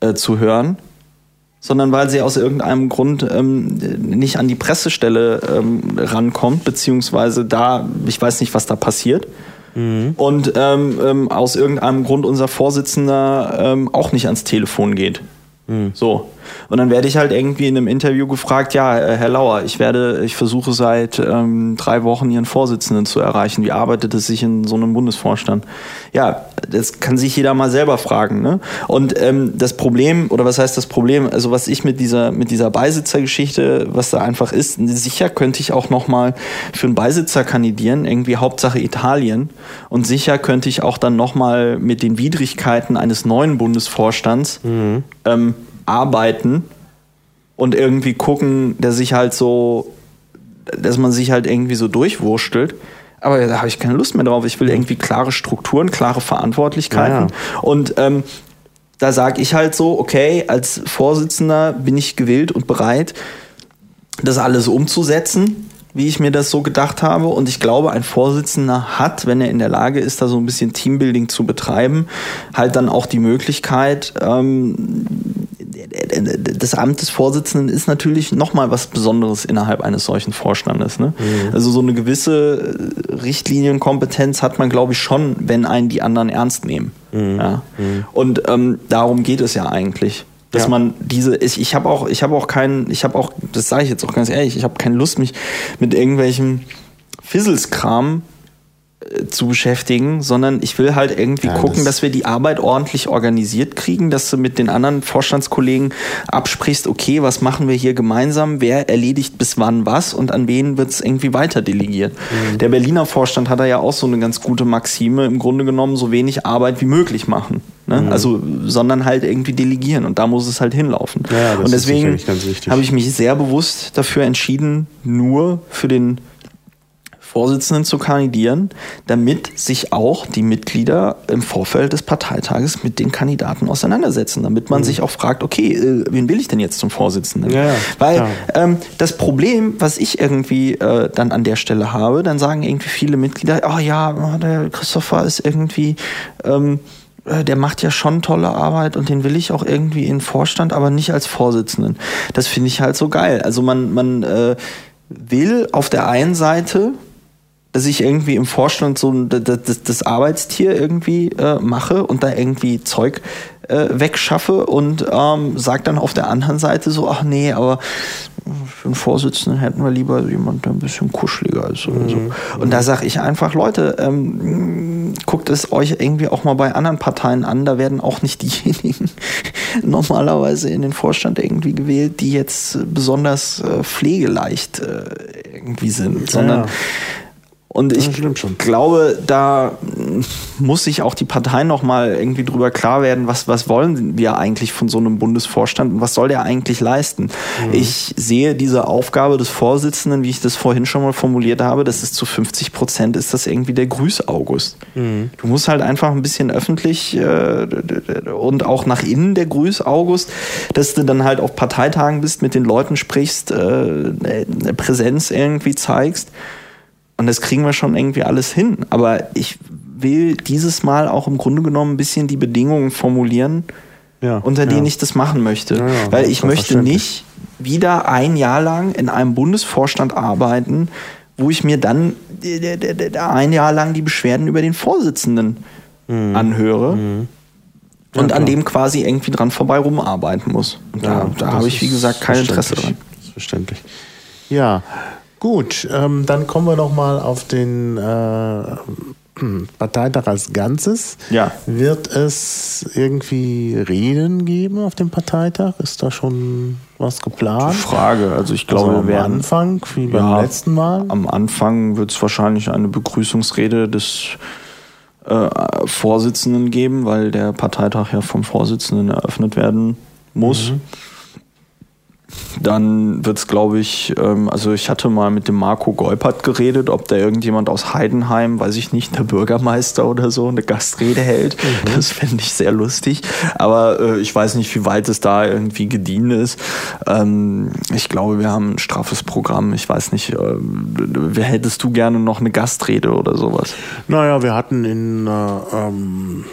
Speaker 3: äh, zu hören sondern weil sie aus irgendeinem Grund ähm, nicht an die Pressestelle ähm, rankommt, beziehungsweise da, ich weiß nicht, was da passiert. Mhm. Und ähm, ähm aus irgendeinem Grund unser Vorsitzender ähm, auch nicht ans Telefon geht. Mhm. So. Und dann werde ich halt irgendwie in einem Interview gefragt, ja, äh, Herr Lauer, ich werde, ich versuche seit ähm, drei Wochen Ihren Vorsitzenden zu erreichen. Wie arbeitet es sich in so einem Bundesvorstand? Ja, das kann sich jeder mal selber fragen. Ne? Und ähm, das Problem, oder was heißt das Problem, also was ich mit dieser, mit dieser Beisitzergeschichte, was da einfach ist, sicher könnte ich auch nochmal für einen Beisitzer kandidieren, irgendwie Hauptsache Italien. Und sicher könnte ich auch dann nochmal mit den Widrigkeiten eines neuen Bundesvorstands mhm. ähm, arbeiten und irgendwie gucken, dass sich halt so, dass man sich halt irgendwie so durchwurstelt. Aber da habe ich keine Lust mehr drauf. Ich will irgendwie klare Strukturen, klare Verantwortlichkeiten. Ja. Und ähm, da sage ich halt so, okay, als Vorsitzender bin ich gewillt und bereit, das alles umzusetzen wie ich mir das so gedacht habe. Und ich glaube, ein Vorsitzender hat, wenn er in der Lage ist, da so ein bisschen Teambuilding zu betreiben, halt dann auch die Möglichkeit, ähm, das Amt des Vorsitzenden ist natürlich nochmal was Besonderes innerhalb eines solchen Vorstandes. Ne? Mhm. Also so eine gewisse Richtlinienkompetenz hat man, glaube ich, schon, wenn einen die anderen ernst nehmen. Ja. Und ähm, darum geht es ja eigentlich. Dass
Speaker 2: Ja.
Speaker 3: man diese, ich, ich habe auch, ich habe auch keinen, ich habe auch, das sage ich jetzt auch ganz ehrlich, ich habe keine Lust, mich mit irgendwelchem Fisselskram äh, zu beschäftigen, sondern ich will halt irgendwie
Speaker 2: Ja,
Speaker 3: gucken,
Speaker 2: das-
Speaker 3: dass wir die Arbeit ordentlich organisiert kriegen, dass du mit den anderen Vorstandskollegen absprichst, okay, was machen wir hier gemeinsam, wer erledigt bis wann was und an wen wird es irgendwie weiter delegiert.
Speaker 2: Mhm.
Speaker 3: Der Berliner Vorstand hat da ja auch so eine ganz gute Maxime, im Grunde genommen so wenig Arbeit wie möglich machen. Ne?
Speaker 2: Mhm.
Speaker 3: Also, sondern halt irgendwie delegieren und da muss es halt hinlaufen.
Speaker 2: Ja,
Speaker 3: und deswegen habe ich mich sehr bewusst dafür entschieden, nur für den Vorsitzenden zu kandidieren, damit sich auch die Mitglieder im Vorfeld des Parteitages mit den Kandidaten auseinandersetzen, damit man sich auch fragt, okay, äh, wen will ich denn jetzt zum Vorsitzenden?
Speaker 2: Mhm. Ja, ja,
Speaker 3: Weil
Speaker 2: klar.
Speaker 3: ähm, das Problem, was ich irgendwie äh, dann an der Stelle habe, dann sagen irgendwie viele Mitglieder, oh ja, der Christopher ist irgendwie, ähm, äh, der macht ja schon tolle Arbeit und den will ich auch irgendwie in den Vorstand, aber nicht als Vorsitzenden. Das finde ich halt so geil. Also man, man äh, will auf der einen Seite dass ich irgendwie im Vorstand so das, das, Arbeitstier irgendwie äh, mache und da irgendwie Zeug äh, wegschaffe und ähm, sage dann auf der anderen Seite so, ach nee, aber für einen Vorsitzenden hätten wir lieber jemand, der ein bisschen kuscheliger ist oder so. Und da sage ich einfach, Leute, ähm, guckt es euch irgendwie auch mal bei anderen Parteien an, da werden auch nicht diejenigen normalerweise in den Vorstand irgendwie gewählt, die jetzt besonders äh, pflegeleicht äh, irgendwie sind, sondern
Speaker 2: ja.
Speaker 3: Und ich glaube, da muss sich auch die Partei noch mal irgendwie drüber klar werden, was, was wollen wir eigentlich von so einem Bundesvorstand und was soll der eigentlich leisten?
Speaker 2: Mhm.
Speaker 3: Ich sehe diese Aufgabe des Vorsitzenden, wie ich das vorhin schon mal formuliert habe, das ist zu 50 Prozent ist das irgendwie der Grüß-August.
Speaker 2: Mhm.
Speaker 3: Du musst halt einfach ein bisschen öffentlich äh, und auch nach innen der Grüß-August, dass du dann halt auf Parteitagen bist, mit den Leuten sprichst, äh, eine Präsenz irgendwie zeigst. Und das kriegen wir schon irgendwie alles hin. Aber ich will dieses Mal auch im Grunde genommen ein bisschen die Bedingungen formulieren,
Speaker 2: Ja,
Speaker 3: unter denen
Speaker 2: ja.
Speaker 3: ich das machen möchte.
Speaker 2: Ja,
Speaker 3: Weil ich möchte nicht wieder ein Jahr lang in einem Bundesvorstand arbeiten, wo ich mir dann ein Jahr lang die Beschwerden über den Vorsitzenden anhöre. Und
Speaker 2: Ja,
Speaker 3: an dem quasi irgendwie dran vorbei rumarbeiten muss. Und da, da habe ich, wie gesagt, kein Interesse dran.
Speaker 2: Das ist verständlich. Ja, gut. Ähm, dann kommen wir noch mal auf den äh, Parteitag als Ganzes.
Speaker 3: Ja.
Speaker 2: Wird es irgendwie Reden geben auf dem Parteitag? Ist da schon was geplant?
Speaker 3: Frage. Also ich glaube,
Speaker 2: also am
Speaker 3: werden
Speaker 2: Anfang, wie beim
Speaker 3: Ja,
Speaker 2: letzten Mal.
Speaker 3: Am Anfang wird es wahrscheinlich eine Begrüßungsrede des äh, Vorsitzenden geben, weil der Parteitag ja vom Vorsitzenden eröffnet werden muss. Dann wird es, glaube ich, ähm, also ich hatte mal mit dem Marco Geupert geredet, ob da irgendjemand aus Heidenheim, weiß ich nicht, der Bürgermeister oder so, eine Gastrede hält. Das fände ich sehr lustig. Aber äh, ich weiß nicht, wie weit es da irgendwie gedient ist. Ähm, ich glaube, wir haben ein straffes Programm. Ich weiß nicht, äh, wer hättest du gerne noch eine Gastrede oder sowas?
Speaker 2: Naja, wir hatten in äh, ähm,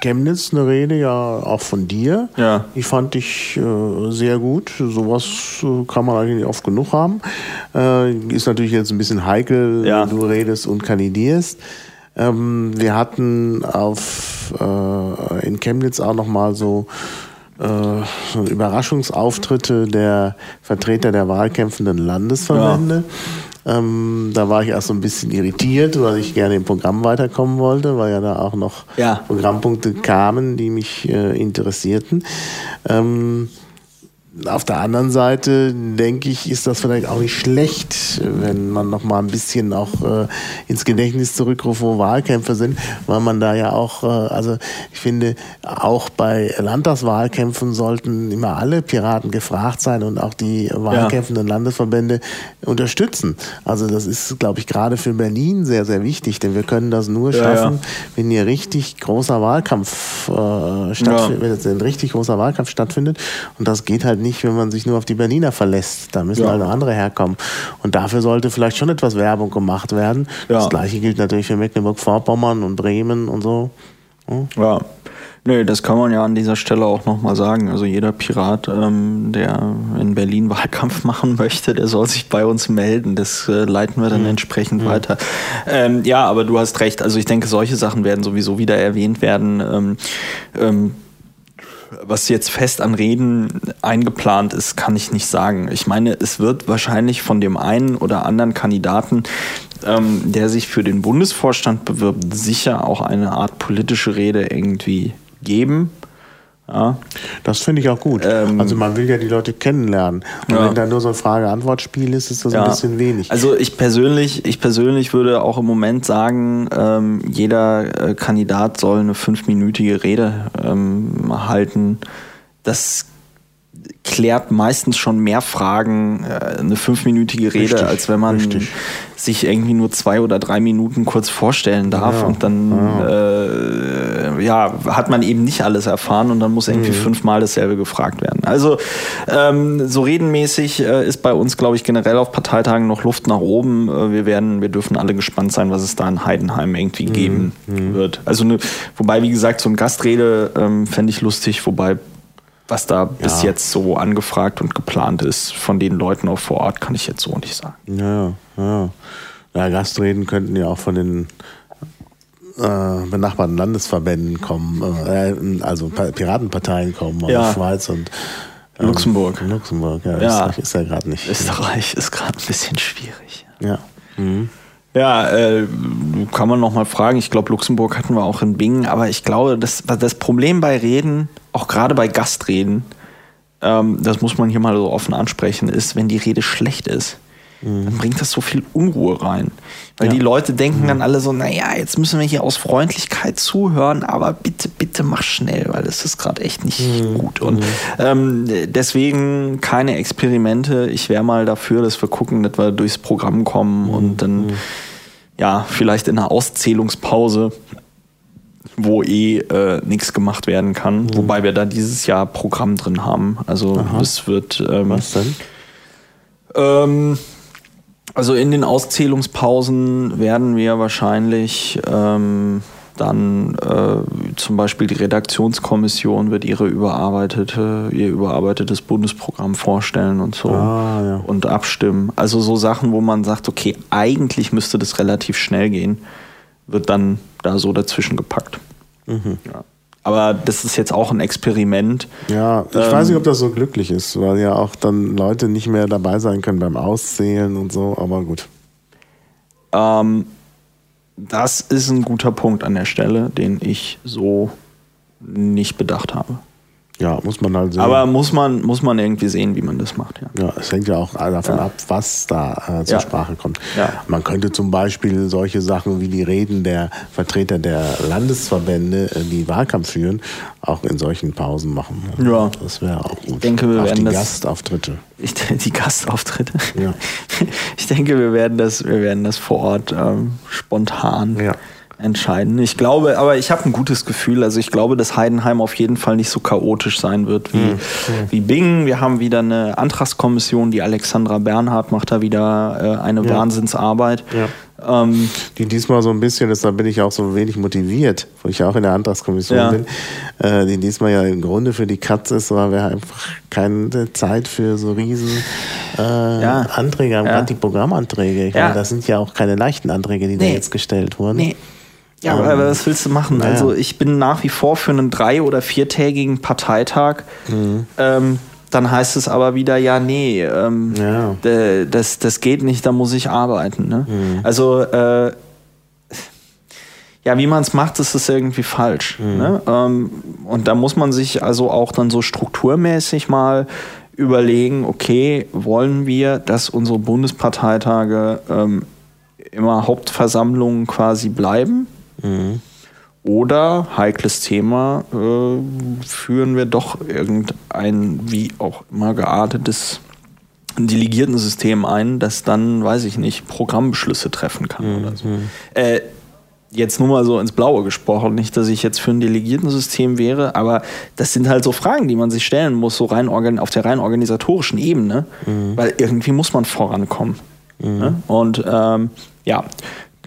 Speaker 2: Chemnitz eine Rede ja auch von dir.
Speaker 3: Ja.
Speaker 2: Die fand ich äh, sehr gut. Sowas äh, kann man eigentlich oft genug haben. Äh, ist natürlich jetzt ein bisschen heikel,
Speaker 3: Ja.
Speaker 2: wenn du redest und kandidierst. Ähm, wir hatten auf, äh, in Chemnitz auch nochmal so äh, so Überraschungsauftritte der Vertreter der wahlkämpfenden Landesverbände. Ähm, da war ich erst so ein bisschen irritiert, weil ich gerne im Programm weiterkommen wollte, weil ja da auch noch
Speaker 3: Ja.
Speaker 2: Programmpunkte kamen, die mich äh, interessierten. Ähm, auf der anderen Seite denke ich, ist das vielleicht auch nicht schlecht, wenn man noch mal ein bisschen auch äh, ins Gedächtnis zurückruft, wo Wahlkämpfe sind, weil man da ja auch, äh, also ich finde, auch bei Landtagswahlkämpfen sollten immer alle Piraten gefragt sein und auch die wahlkämpfenden Landesverbände unterstützen. Also das ist, glaube ich, gerade für Berlin sehr, sehr wichtig, denn wir können das nur
Speaker 3: Ja,
Speaker 2: schaffen,
Speaker 3: ja.
Speaker 2: wenn hier richtig großer Wahlkampf äh, stattfindet, wenn jetzt ein richtig großer Wahlkampf stattfindet. Und das geht halt nicht, wenn man sich nur auf die Berliner verlässt. Da müssen
Speaker 3: Ja.
Speaker 2: halt noch andere herkommen. Und dafür sollte vielleicht schon etwas Werbung gemacht werden.
Speaker 3: Ja.
Speaker 2: Das gleiche gilt natürlich für Mecklenburg-Vorpommern und Bremen und so.
Speaker 3: Ja. Nee, das kann man ja an dieser Stelle auch nochmal sagen. Also jeder Pirat, ähm, der in Berlin Wahlkampf machen möchte, der soll sich bei uns melden. Das äh, leiten wir dann mhm. entsprechend mhm. weiter. Ähm, ja, aber du hast recht. Also ich denke, solche Sachen werden sowieso wieder erwähnt werden. Ähm, ähm was jetzt fest an Reden eingeplant ist, kann ich nicht sagen. Ich meine, es wird wahrscheinlich von dem einen oder anderen Kandidaten, ähm, der sich für den Bundesvorstand bewirbt, sicher auch eine Art politische Rede irgendwie geben.
Speaker 2: Ja. Das finde ich auch gut. Ähm, also man will ja die Leute kennenlernen. Und ja. wenn da nur so ein Frage-Antwort-Spiel ist, ist das ja. ein bisschen wenig.
Speaker 3: Also ich persönlich, ich persönlich würde auch im Moment sagen, ähm, jeder äh, Kandidat soll eine fünfminütige Rede ähm, halten. Das klärt meistens schon mehr Fragen, äh, eine fünfminütige Rede, richtig, als wenn man richtig. sich irgendwie nur zwei oder drei Minuten kurz vorstellen darf ja, und dann ja. Äh, ja. hat man eben nicht alles erfahren und dann muss irgendwie mhm. fünfmal dasselbe gefragt werden. Also ähm, so redenmäßig äh, ist bei uns, glaube ich, generell auf Parteitagen noch Luft nach oben. Äh, wir werden, wir dürfen alle gespannt sein, was es da in Heidenheim irgendwie mhm. geben mhm. wird. Also ne, wobei, wie gesagt, so ein Gastrede ähm, fände ich lustig, wobei was da bis ja. jetzt so angefragt und geplant ist von den Leuten auch vor Ort, kann ich jetzt so nicht sagen.
Speaker 2: Ja, ja. ja Gastreden könnten ja auch von den äh, benachbarten Landesverbänden kommen, äh, also Piratenparteien kommen aus ja. der Schweiz und
Speaker 3: ähm, Luxemburg.
Speaker 2: Luxemburg, ja. ja. Österreich ist ja gerade nicht.
Speaker 3: Österreich ist gerade ein bisschen schwierig.
Speaker 2: Ja. Mhm.
Speaker 3: Ja, äh, kann man noch mal fragen. Ich glaube, Luxemburg hatten wir auch in Bingen, aber ich glaube, das, das Problem bei Reden, auch gerade bei Gastreden, ähm, das muss man hier mal so offen ansprechen, ist, wenn die Rede schlecht ist, mhm. dann bringt das so viel Unruhe rein. Weil ja. die Leute denken mhm. dann alle so, naja, jetzt müssen wir hier aus Freundlichkeit zuhören, aber bitte, bitte mach schnell, weil das ist gerade echt nicht mhm. gut. Und mhm. ähm, deswegen keine Experimente. Ich wäre mal dafür, dass wir gucken, dass wir durchs Programm kommen und dann mhm ja, vielleicht in einer Auszählungspause, wo eh äh, nichts gemacht werden kann. Mhm. Wobei wir da dieses Jahr Programm drin haben. Also es wird. Ähm,
Speaker 2: Was denn?
Speaker 3: Ähm, also in den Auszählungspausen werden wir wahrscheinlich ähm, dann äh, zum Beispiel die Redaktionskommission wird ihre überarbeitete, ihr überarbeitetes Bundesprogramm vorstellen und so
Speaker 2: ah, ja.
Speaker 3: und abstimmen. Also so Sachen, wo man sagt, okay, eigentlich müsste das relativ schnell gehen, wird dann da so dazwischen gepackt. Mhm. Ja. Aber das ist jetzt auch ein Experiment.
Speaker 2: Ja, ich ähm, weiß nicht, ob das so glücklich ist, weil ja auch dann Leute nicht mehr dabei sein können beim Auszählen und so, aber gut.
Speaker 3: Ähm, das ist ein guter Punkt an der Stelle, den ich so nicht bedacht habe.
Speaker 2: Ja, muss man halt
Speaker 3: sehen. Aber muss man, muss man irgendwie sehen, wie man das macht, ja.
Speaker 2: Ja, es hängt ja auch davon ja. ab, was da äh, zur ja. Sprache kommt. Man könnte zum Beispiel solche Sachen wie die Reden der Vertreter der Landesverbände, äh, die Wahlkampf führen, auch in solchen Pausen machen.
Speaker 3: Ja.
Speaker 2: Das wäre auch gut.
Speaker 3: Ich denke, wir werden
Speaker 2: die
Speaker 3: das,
Speaker 2: Gastauftritte.
Speaker 3: Ich, die Gastauftritte?
Speaker 2: Ja.
Speaker 3: Ich denke, wir werden das, wir werden das vor Ort ähm, spontan
Speaker 2: ja
Speaker 3: entscheiden. Ich glaube, aber ich habe ein gutes Gefühl. Also ich glaube, dass Heidenheim auf jeden Fall nicht so chaotisch sein wird wie, mhm. wie Bingen. Wir haben wieder eine Antragskommission, die Alexandra Bernhardt macht da wieder äh, eine ja. Wahnsinnsarbeit.
Speaker 2: Ja. Ähm, die diesmal so ein bisschen, deshalb bin ich auch so wenig motiviert, wo ich auch in der Antragskommission ja. bin, äh, die diesmal ja im Grunde für die Katze ist, weil wir einfach keine Zeit für so riesen äh. Anträge haben, gerade die Programmanträge. Ich meine, das sind ja auch keine leichten Anträge, die nee. da jetzt gestellt wurden. Nee.
Speaker 3: Ja, aber ähm, was willst du machen? Naja. Also ich bin nach wie vor für einen drei- oder viertägigen Parteitag. Mhm. Ähm, dann heißt es aber wieder, ja, nee, ähm,
Speaker 2: ja.
Speaker 3: das, das geht nicht, da muss ich arbeiten. Ne? Mhm. Also äh, ja, wie man es macht, ist es irgendwie falsch. Mhm. Ne? Ähm, und da muss man sich also auch dann so strukturmäßig mal überlegen, okay, wollen wir, dass unsere Bundesparteitage ähm, immer Hauptversammlungen quasi bleiben?
Speaker 2: Mhm.
Speaker 3: Oder, heikles Thema, äh, führen wir doch irgendein, wie auch immer geartetes Delegiertensystem ein, das dann, weiß ich nicht, Programmbeschlüsse treffen kann mhm. oder so. Äh, jetzt nur mal so ins Blaue gesprochen, nicht, dass ich jetzt für ein Delegiertensystem wäre, aber das sind halt so Fragen, die man sich stellen muss, so rein auf der rein organisatorischen Ebene, mhm. weil irgendwie muss man vorankommen. Mhm. Ne? Und ähm, ja,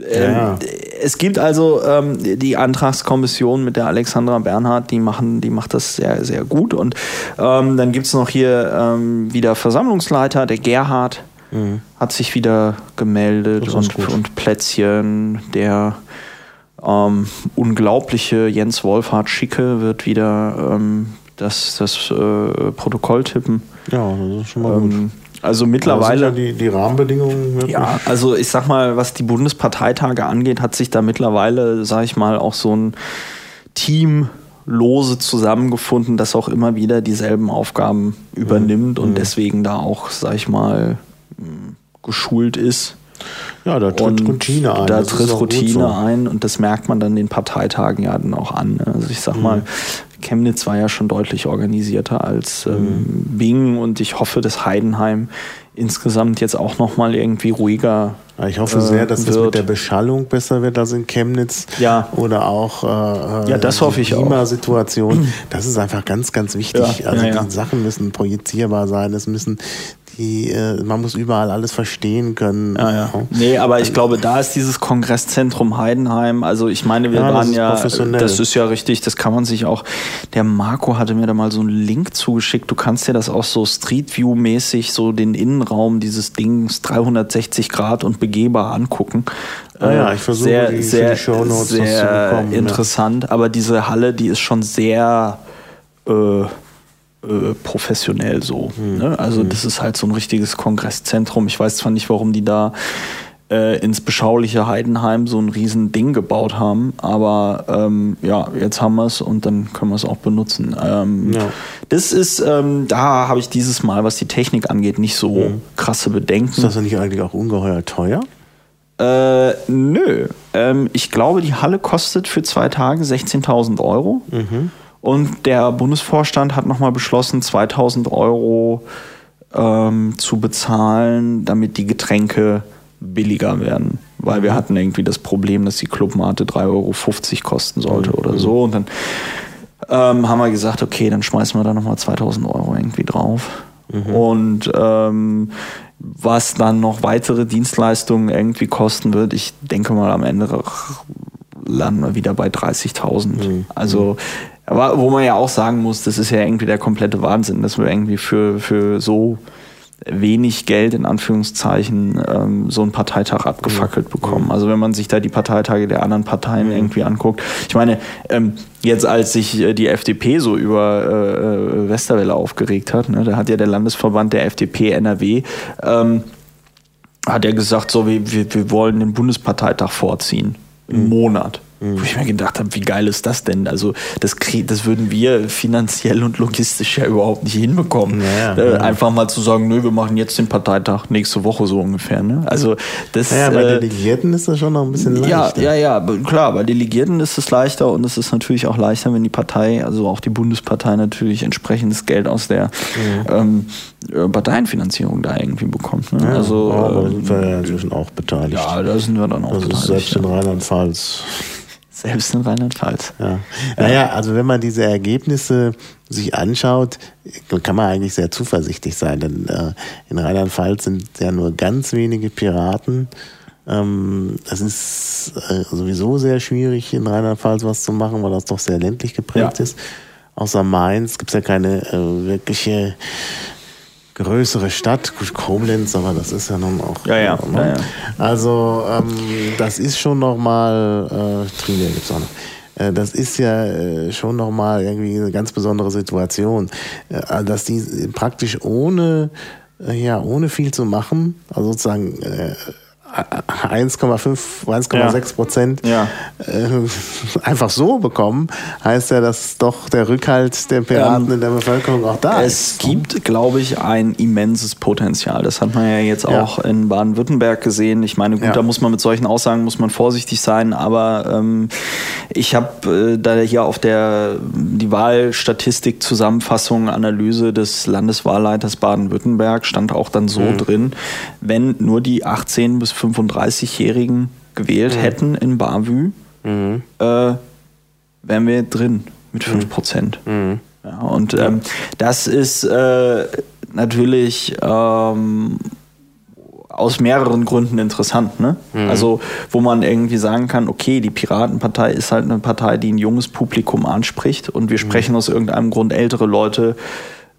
Speaker 3: Ähm, ja. Es gibt also ähm, die Antragskommission mit der Alexandra Bernhard, die machen, die macht das sehr, sehr gut. Und ähm, dann gibt es noch hier ähm, wieder Versammlungsleiter, der Gerhard mhm. hat sich wieder gemeldet und, und Plätzchen, der ähm, unglaubliche Jens Wolfhard Schicke wird wieder ähm, das, das äh, Protokoll tippen.
Speaker 2: Ja, das ist schon mal gut.
Speaker 3: Also mittlerweile.
Speaker 2: Ja die, die Rahmenbedingungen.
Speaker 3: Wirklich. Ja, also ich sag mal, was die Bundesparteitage angeht, hat sich da mittlerweile, sag ich mal, auch so ein Team lose zusammengefunden, das auch immer wieder dieselben Aufgaben übernimmt mhm. und deswegen da auch, sag ich mal, geschult ist.
Speaker 2: Ja, da tritt und Routine ein.
Speaker 3: Da tritt Routine so. ein und das merkt man dann den Parteitagen ja dann auch an. Also ich sag mhm. mal, Chemnitz war ja schon deutlich organisierter als ähm, mhm. Bingen und ich hoffe, dass Heidenheim insgesamt jetzt auch nochmal irgendwie ruhiger.
Speaker 2: Ich hoffe sehr, dass wird. das mit der Beschallung besser wird als in Chemnitz.
Speaker 3: Ja.
Speaker 2: Oder auch
Speaker 3: äh, ja, das hoffe ich
Speaker 2: auch. Situation. Das ist einfach ganz, ganz wichtig. Ja, also ja. die Sachen müssen projizierbar sein. Es müssen die, äh, man muss überall alles verstehen können.
Speaker 3: Ja, ja. Nee, aber ich glaube, da ist dieses Kongresszentrum Heidenheim, also ich meine, wir ja, waren ja, das ist ja richtig, das kann man sich auch, der Marco hatte mir da mal so einen Link zugeschickt, du kannst dir das auch so Street View mäßig, so den Innenraum dieses Dings 360 Grad und begehbar angucken.
Speaker 2: Ah ja, ich versuche
Speaker 3: sehr, die, sehr, die sehr bekommen, interessant, ja. aber diese Halle, die ist schon sehr äh, äh, professionell so. Mhm. Ne? Also mhm. das ist halt so ein richtiges Kongresszentrum. Ich weiß zwar nicht, warum die da äh, ins beschauliche Heidenheim so ein riesen Ding gebaut haben, aber ähm, ja, jetzt haben wir es und dann können wir es auch benutzen. Ähm, ja. Das ist, ähm, da habe ich dieses Mal, was die Technik angeht, nicht so mhm. krasse Bedenken.
Speaker 2: Ist das nicht eigentlich auch ungeheuer teuer?
Speaker 3: Äh, nö. Ähm, ich glaube, die Halle kostet für zwei Tage 16.000 Euro. Mhm. Und der Bundesvorstand hat nochmal beschlossen, 2000 Euro ähm, zu bezahlen, damit die Getränke billiger werden. Weil wir hatten irgendwie das Problem, dass die Clubmate 3,50 Euro kosten sollte mhm. oder so. Und dann ähm, haben wir gesagt, okay, dann schmeißen wir da nochmal 2000 Euro irgendwie drauf. Mhm. Und ähm, was dann noch weitere Dienstleistungen irgendwie kosten wird, ich denke mal am Ende landen wir wieder bei 30.000. Mhm. Also aber wo man ja auch sagen muss, das ist ja irgendwie der komplette Wahnsinn, dass wir irgendwie für, für so wenig Geld in Anführungszeichen ähm, so einen Parteitag abgefackelt mhm. bekommen. Also wenn man sich da die Parteitage der anderen Parteien mhm. irgendwie anguckt. Ich meine, ähm, jetzt als sich äh, die FDP so über äh, Westerwelle aufgeregt hat, ne, da hat ja der Landesverband der FDP NRW ähm, hat er gesagt, so wir, wir, wir wollen den Bundesparteitag vorziehen. Im mhm. Monat. Mhm. Wo ich mir gedacht habe, wie geil ist das denn? Also das, das würden wir finanziell und logistisch ja überhaupt nicht hinbekommen. Ja, äh, ja. Einfach mal zu sagen, nö, wir machen jetzt den Parteitag nächste Woche so ungefähr. Ne? Also das,
Speaker 2: ja, bei äh, Delegierten ist das schon noch ein bisschen leichter.
Speaker 3: Ja, ja, ja, klar, bei Delegierten ist es leichter und es ist natürlich auch leichter, wenn die Partei, also auch die Bundespartei natürlich entsprechendes Geld aus der mhm. ähm, äh, Parteienfinanzierung da irgendwie bekommt. Ne?
Speaker 2: Ja, also, aber da sind wir ja inzwischen auch beteiligt.
Speaker 3: Ja, da sind wir dann auch
Speaker 2: also beteiligt. Selbst in Rheinland-Pfalz
Speaker 3: selbst in Rheinland-Pfalz.
Speaker 2: Ja. Naja, also wenn man diese Ergebnisse sich anschaut, kann man eigentlich sehr zuversichtlich sein, denn äh, in Rheinland-Pfalz sind ja nur ganz wenige Piraten. Ähm, es ist äh, sowieso sehr schwierig, in Rheinland-Pfalz was zu machen, weil das doch sehr ländlich geprägt ja. ist. Außer Mainz gibt es ja keine äh, wirkliche größere Stadt, Koblenz, aber das ist ja nun auch.
Speaker 3: Ja, ja.
Speaker 2: Ne?
Speaker 3: ja, ja.
Speaker 2: Also, ähm, das ist schon nochmal, äh, Trier gibt es auch noch. Äh, das ist ja äh, schon nochmal irgendwie eine ganz besondere Situation, äh, dass die praktisch ohne, ja, ohne viel zu machen, also sozusagen 1,5, 1,6 Prozent
Speaker 3: ja.
Speaker 2: äh, einfach so bekommen, heißt ja, dass doch der Rückhalt der Piraten ähm, in der Bevölkerung auch da
Speaker 3: es ist. Es gibt, glaube ich, ein immenses Potenzial. Das hat man ja jetzt ja. auch in Baden-Württemberg gesehen. Ich meine, gut, ja. da muss man mit solchen Aussagen muss man vorsichtig sein, aber ähm, ich habe äh, da hier auf der die Wahlstatistik Zusammenfassung Analyse des Landeswahlleiters Baden-Württemberg stand auch dann so mhm. drin, wenn nur die 18 bis 35-Jährigen gewählt mhm. hätten in Bavü, mhm. äh, wären wir drin mit 5 Prozent. Mhm. Ja, und ähm, das ist äh, natürlich ähm, aus mehreren Gründen interessant. Ne? Mhm. Also, wo man irgendwie sagen kann, okay, die Piratenpartei ist halt eine Partei, die ein junges Publikum anspricht und wir mhm. sprechen aus irgendeinem Grund ältere Leute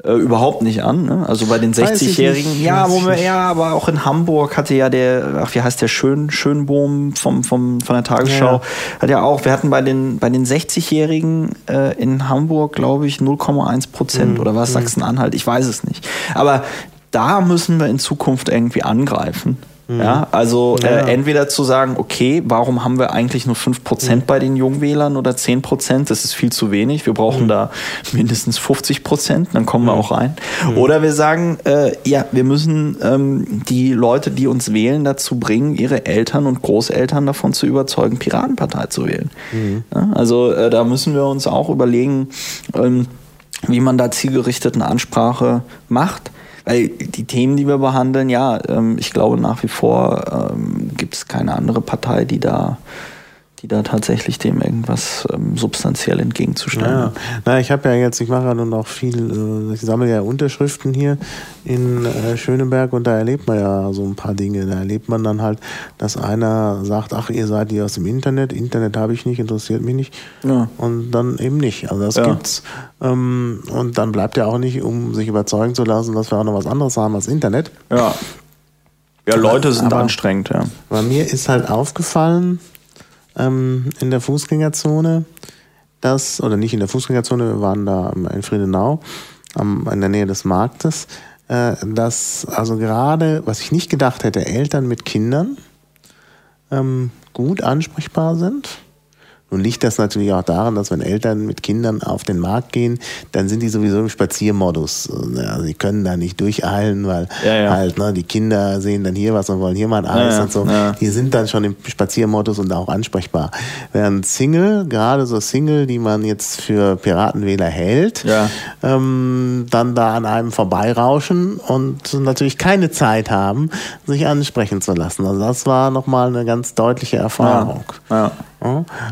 Speaker 3: äh, überhaupt nicht an. Ne? Also bei den 60-Jährigen, ja, wo wir, ja, aber auch in Hamburg hatte ja der, ach, wie heißt der Schön, Schönbohm vom, vom, von der Tagesschau, ja. hat ja auch, wir hatten bei den, bei den 60-Jährigen äh, in Hamburg, glaube ich, 0,1 Prozent mhm. oder was, mhm. Sachsen-Anhalt, ich weiß es nicht. Aber da müssen wir in Zukunft irgendwie angreifen. Mhm. Ja, also äh, ja. Äh, entweder zu sagen, okay, warum haben wir eigentlich nur 5% mhm. bei den Jungwählern oder 10%? Das ist viel zu wenig. Wir brauchen mhm. da mindestens 50%, dann kommen wir mhm. auch rein. Mhm. Oder wir sagen, äh, ja, wir müssen ähm, die Leute, die uns wählen, dazu bringen, ihre Eltern und Großeltern davon zu überzeugen, Piratenpartei zu wählen. Mhm. Ja, also äh, da müssen wir uns auch überlegen, ähm, wie man da zielgerichtete Ansprache macht. Weil die Themen, die wir behandeln, ja, ähm, ich glaube nach wie vor ähm, gibt es keine andere Partei, die da die da tatsächlich dem irgendwas ähm, substanziell entgegenzustellen.
Speaker 2: Ja, na, ich habe ja jetzt, ich mache ja nun auch viel, äh, ich sammle ja Unterschriften hier in äh, Schöneberg und da erlebt man ja so ein paar Dinge. Da erlebt man dann halt, dass einer sagt, ach, ihr seid hier aus dem Internet, Internet habe ich nicht, interessiert mich nicht. Ja. Und dann eben nicht. Also das ja. gibt's. Ähm, und dann bleibt ja auch nicht, um sich überzeugen zu lassen, dass wir auch noch was anderes haben als Internet.
Speaker 3: Ja. Ja, Leute sind aber, anstrengend, ja.
Speaker 2: Bei mir ist halt aufgefallen, ähm, in der Fußgängerzone, dass, oder nicht in der Fußgängerzone, wir waren da in Friedenau, am, in der Nähe des Marktes, äh, dass also gerade, was ich nicht gedacht hätte, Eltern mit Kindern ähm, gut ansprechbar sind nun liegt das natürlich auch daran, dass wenn Eltern mit Kindern auf den Markt gehen, dann sind die sowieso im Spaziermodus. Also sie können da nicht durcheilen, weil ja, ja. halt ne, die Kinder sehen dann hier was und wollen hier mal ein Eis ja, und so. Die sind dann schon im Spaziermodus und auch ansprechbar. Während Single, gerade so Single, die man jetzt für Piratenwähler hält, ähm, dann da an einem vorbeirauschen und natürlich keine Zeit haben, sich ansprechen zu lassen. Also das war nochmal eine ganz deutliche Erfahrung. Ja.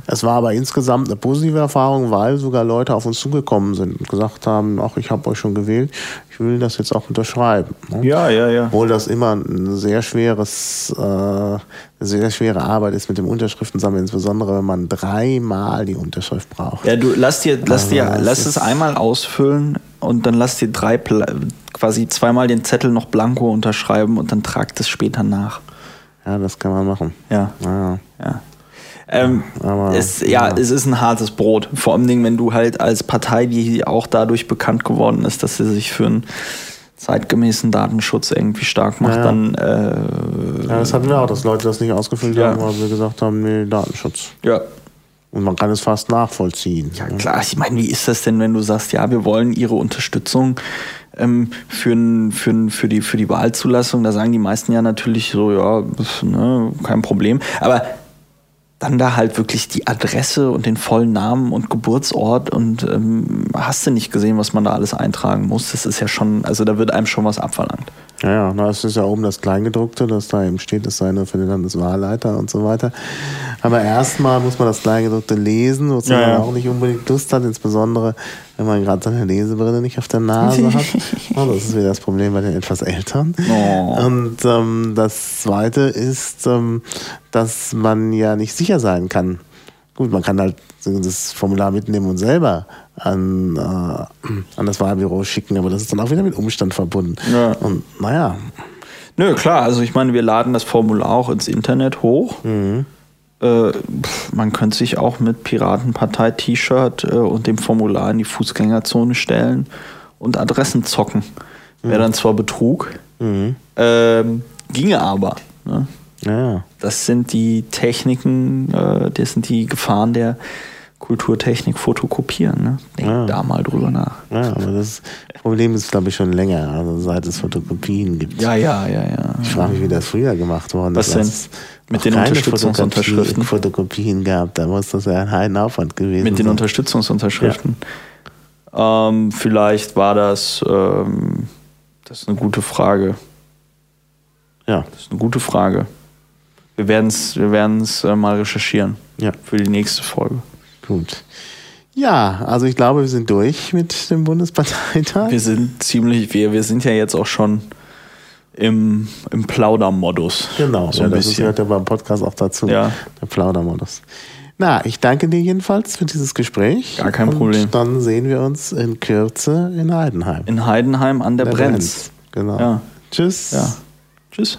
Speaker 2: Es war aber insgesamt eine positive Erfahrung, weil sogar Leute auf uns zugekommen sind und gesagt haben, ach, ich habe euch schon gewählt, ich will das jetzt auch unterschreiben.
Speaker 3: Ja, ja, ja.
Speaker 2: Obwohl das immer ein sehr schweres, äh, eine sehr schwere Arbeit ist mit dem Unterschriftensammeln, insbesondere wenn man dreimal die Unterschrift braucht.
Speaker 3: Ja, du lass dir, lass dir, also, lass es einmal ausfüllen und dann lass dir drei quasi zweimal den Zettel noch blanko unterschreiben und dann tragt es später nach.
Speaker 2: Ja, das kann man machen.
Speaker 3: Ja. ja. ja. Ähm, es, ja, ja, es ist ein hartes Brot. Vor allem, wenn du halt als Partei, die auch dadurch bekannt geworden ist, dass sie sich für einen zeitgemäßen Datenschutz irgendwie stark macht, ja. dann. Äh,
Speaker 2: ja, das hatten wir auch, dass Leute das nicht ausgefüllt haben, weil wir gesagt haben, nee, Datenschutz.
Speaker 3: Ja.
Speaker 2: Und man kann es fast nachvollziehen.
Speaker 3: Ja, klar. Ich meine, wie ist das denn, wenn du sagst, ja, wir wollen ihre Unterstützung ähm, für, für, für, die, für die Wahlzulassung? Da sagen die meisten ja natürlich so, ja, ne, kein Problem. Aber dann da halt wirklich die Adresse und den vollen Namen und Geburtsort und ähm, hast du nicht gesehen, was man da alles eintragen muss. Das ist ja schon, also da wird einem schon was abverlangt.
Speaker 2: Ja, ja, das ist ja oben das Kleingedruckte, das da eben steht, das sei nur für den Landeswahlleiter und so weiter. Aber erstmal muss man das Kleingedruckte lesen, wozu ja, man ja. auch nicht unbedingt Lust hat, insbesondere wenn man gerade seine Lesebrille nicht auf der Nase hat. Oh, das ist wieder das Problem bei den etwas Älteren. Oh. Und ähm, das Zweite ist, ähm, dass man ja nicht sicher sein kann. Gut, man kann halt das Formular mitnehmen und selber an, äh, an das Wahlbüro schicken, aber das ist dann auch wieder mit Umstand verbunden. Ja. Und naja.
Speaker 3: Nö, klar, also ich meine, wir laden das Formular auch ins Internet hoch. Mhm. Äh, man könnte sich auch mit Piratenpartei-T-Shirt äh, und dem Formular in die Fußgängerzone stellen und Adressen zocken. Wäre mhm. dann zwar Betrug, mhm. ähm, ginge aber. Ne? Ja. Das sind die Techniken, äh, das sind die Gefahren der Kulturtechnik fotokopieren. Ne? Denk ja. da mal drüber nach.
Speaker 2: Ja, aber das Problem ist, glaube ich, schon länger, also seit es Fotokopien gibt.
Speaker 3: Ja, ja, ja, ja.
Speaker 2: Ich frage mich, wie das früher gemacht worden
Speaker 3: ist. Was denn? Mit den Unterstützungsunterschriften?
Speaker 2: Fotokopien gab, da muss das ja ein Heidenaufwand gewesen
Speaker 3: Mit den sein. Unterstützungsunterschriften. Ja. Ähm, vielleicht war das, ähm, das ist eine gute Frage. Ja. Das ist eine gute Frage. Wir werden es wir werden's, äh, mal recherchieren. Ja. Für die nächste Folge.
Speaker 2: Gut. Ja, also ich glaube, wir sind durch mit dem Bundesparteitag.
Speaker 3: Wir sind ziemlich, wir, wir sind ja jetzt auch schon im, im Plaudermodus.
Speaker 2: Genau,
Speaker 3: so
Speaker 2: ja,
Speaker 3: ein
Speaker 2: das
Speaker 3: bisschen.
Speaker 2: gehört ja beim Podcast auch dazu.
Speaker 3: Ja.
Speaker 2: Der Plaudermodus. Na, ich danke dir jedenfalls für dieses Gespräch.
Speaker 3: Gar kein
Speaker 2: und
Speaker 3: Problem.
Speaker 2: Dann sehen wir uns in Kürze in Heidenheim.
Speaker 3: In Heidenheim an der,
Speaker 2: Der
Speaker 3: Brenz.
Speaker 2: Genau.
Speaker 3: Ja.
Speaker 2: Tschüss.
Speaker 3: Ja. Tschüss.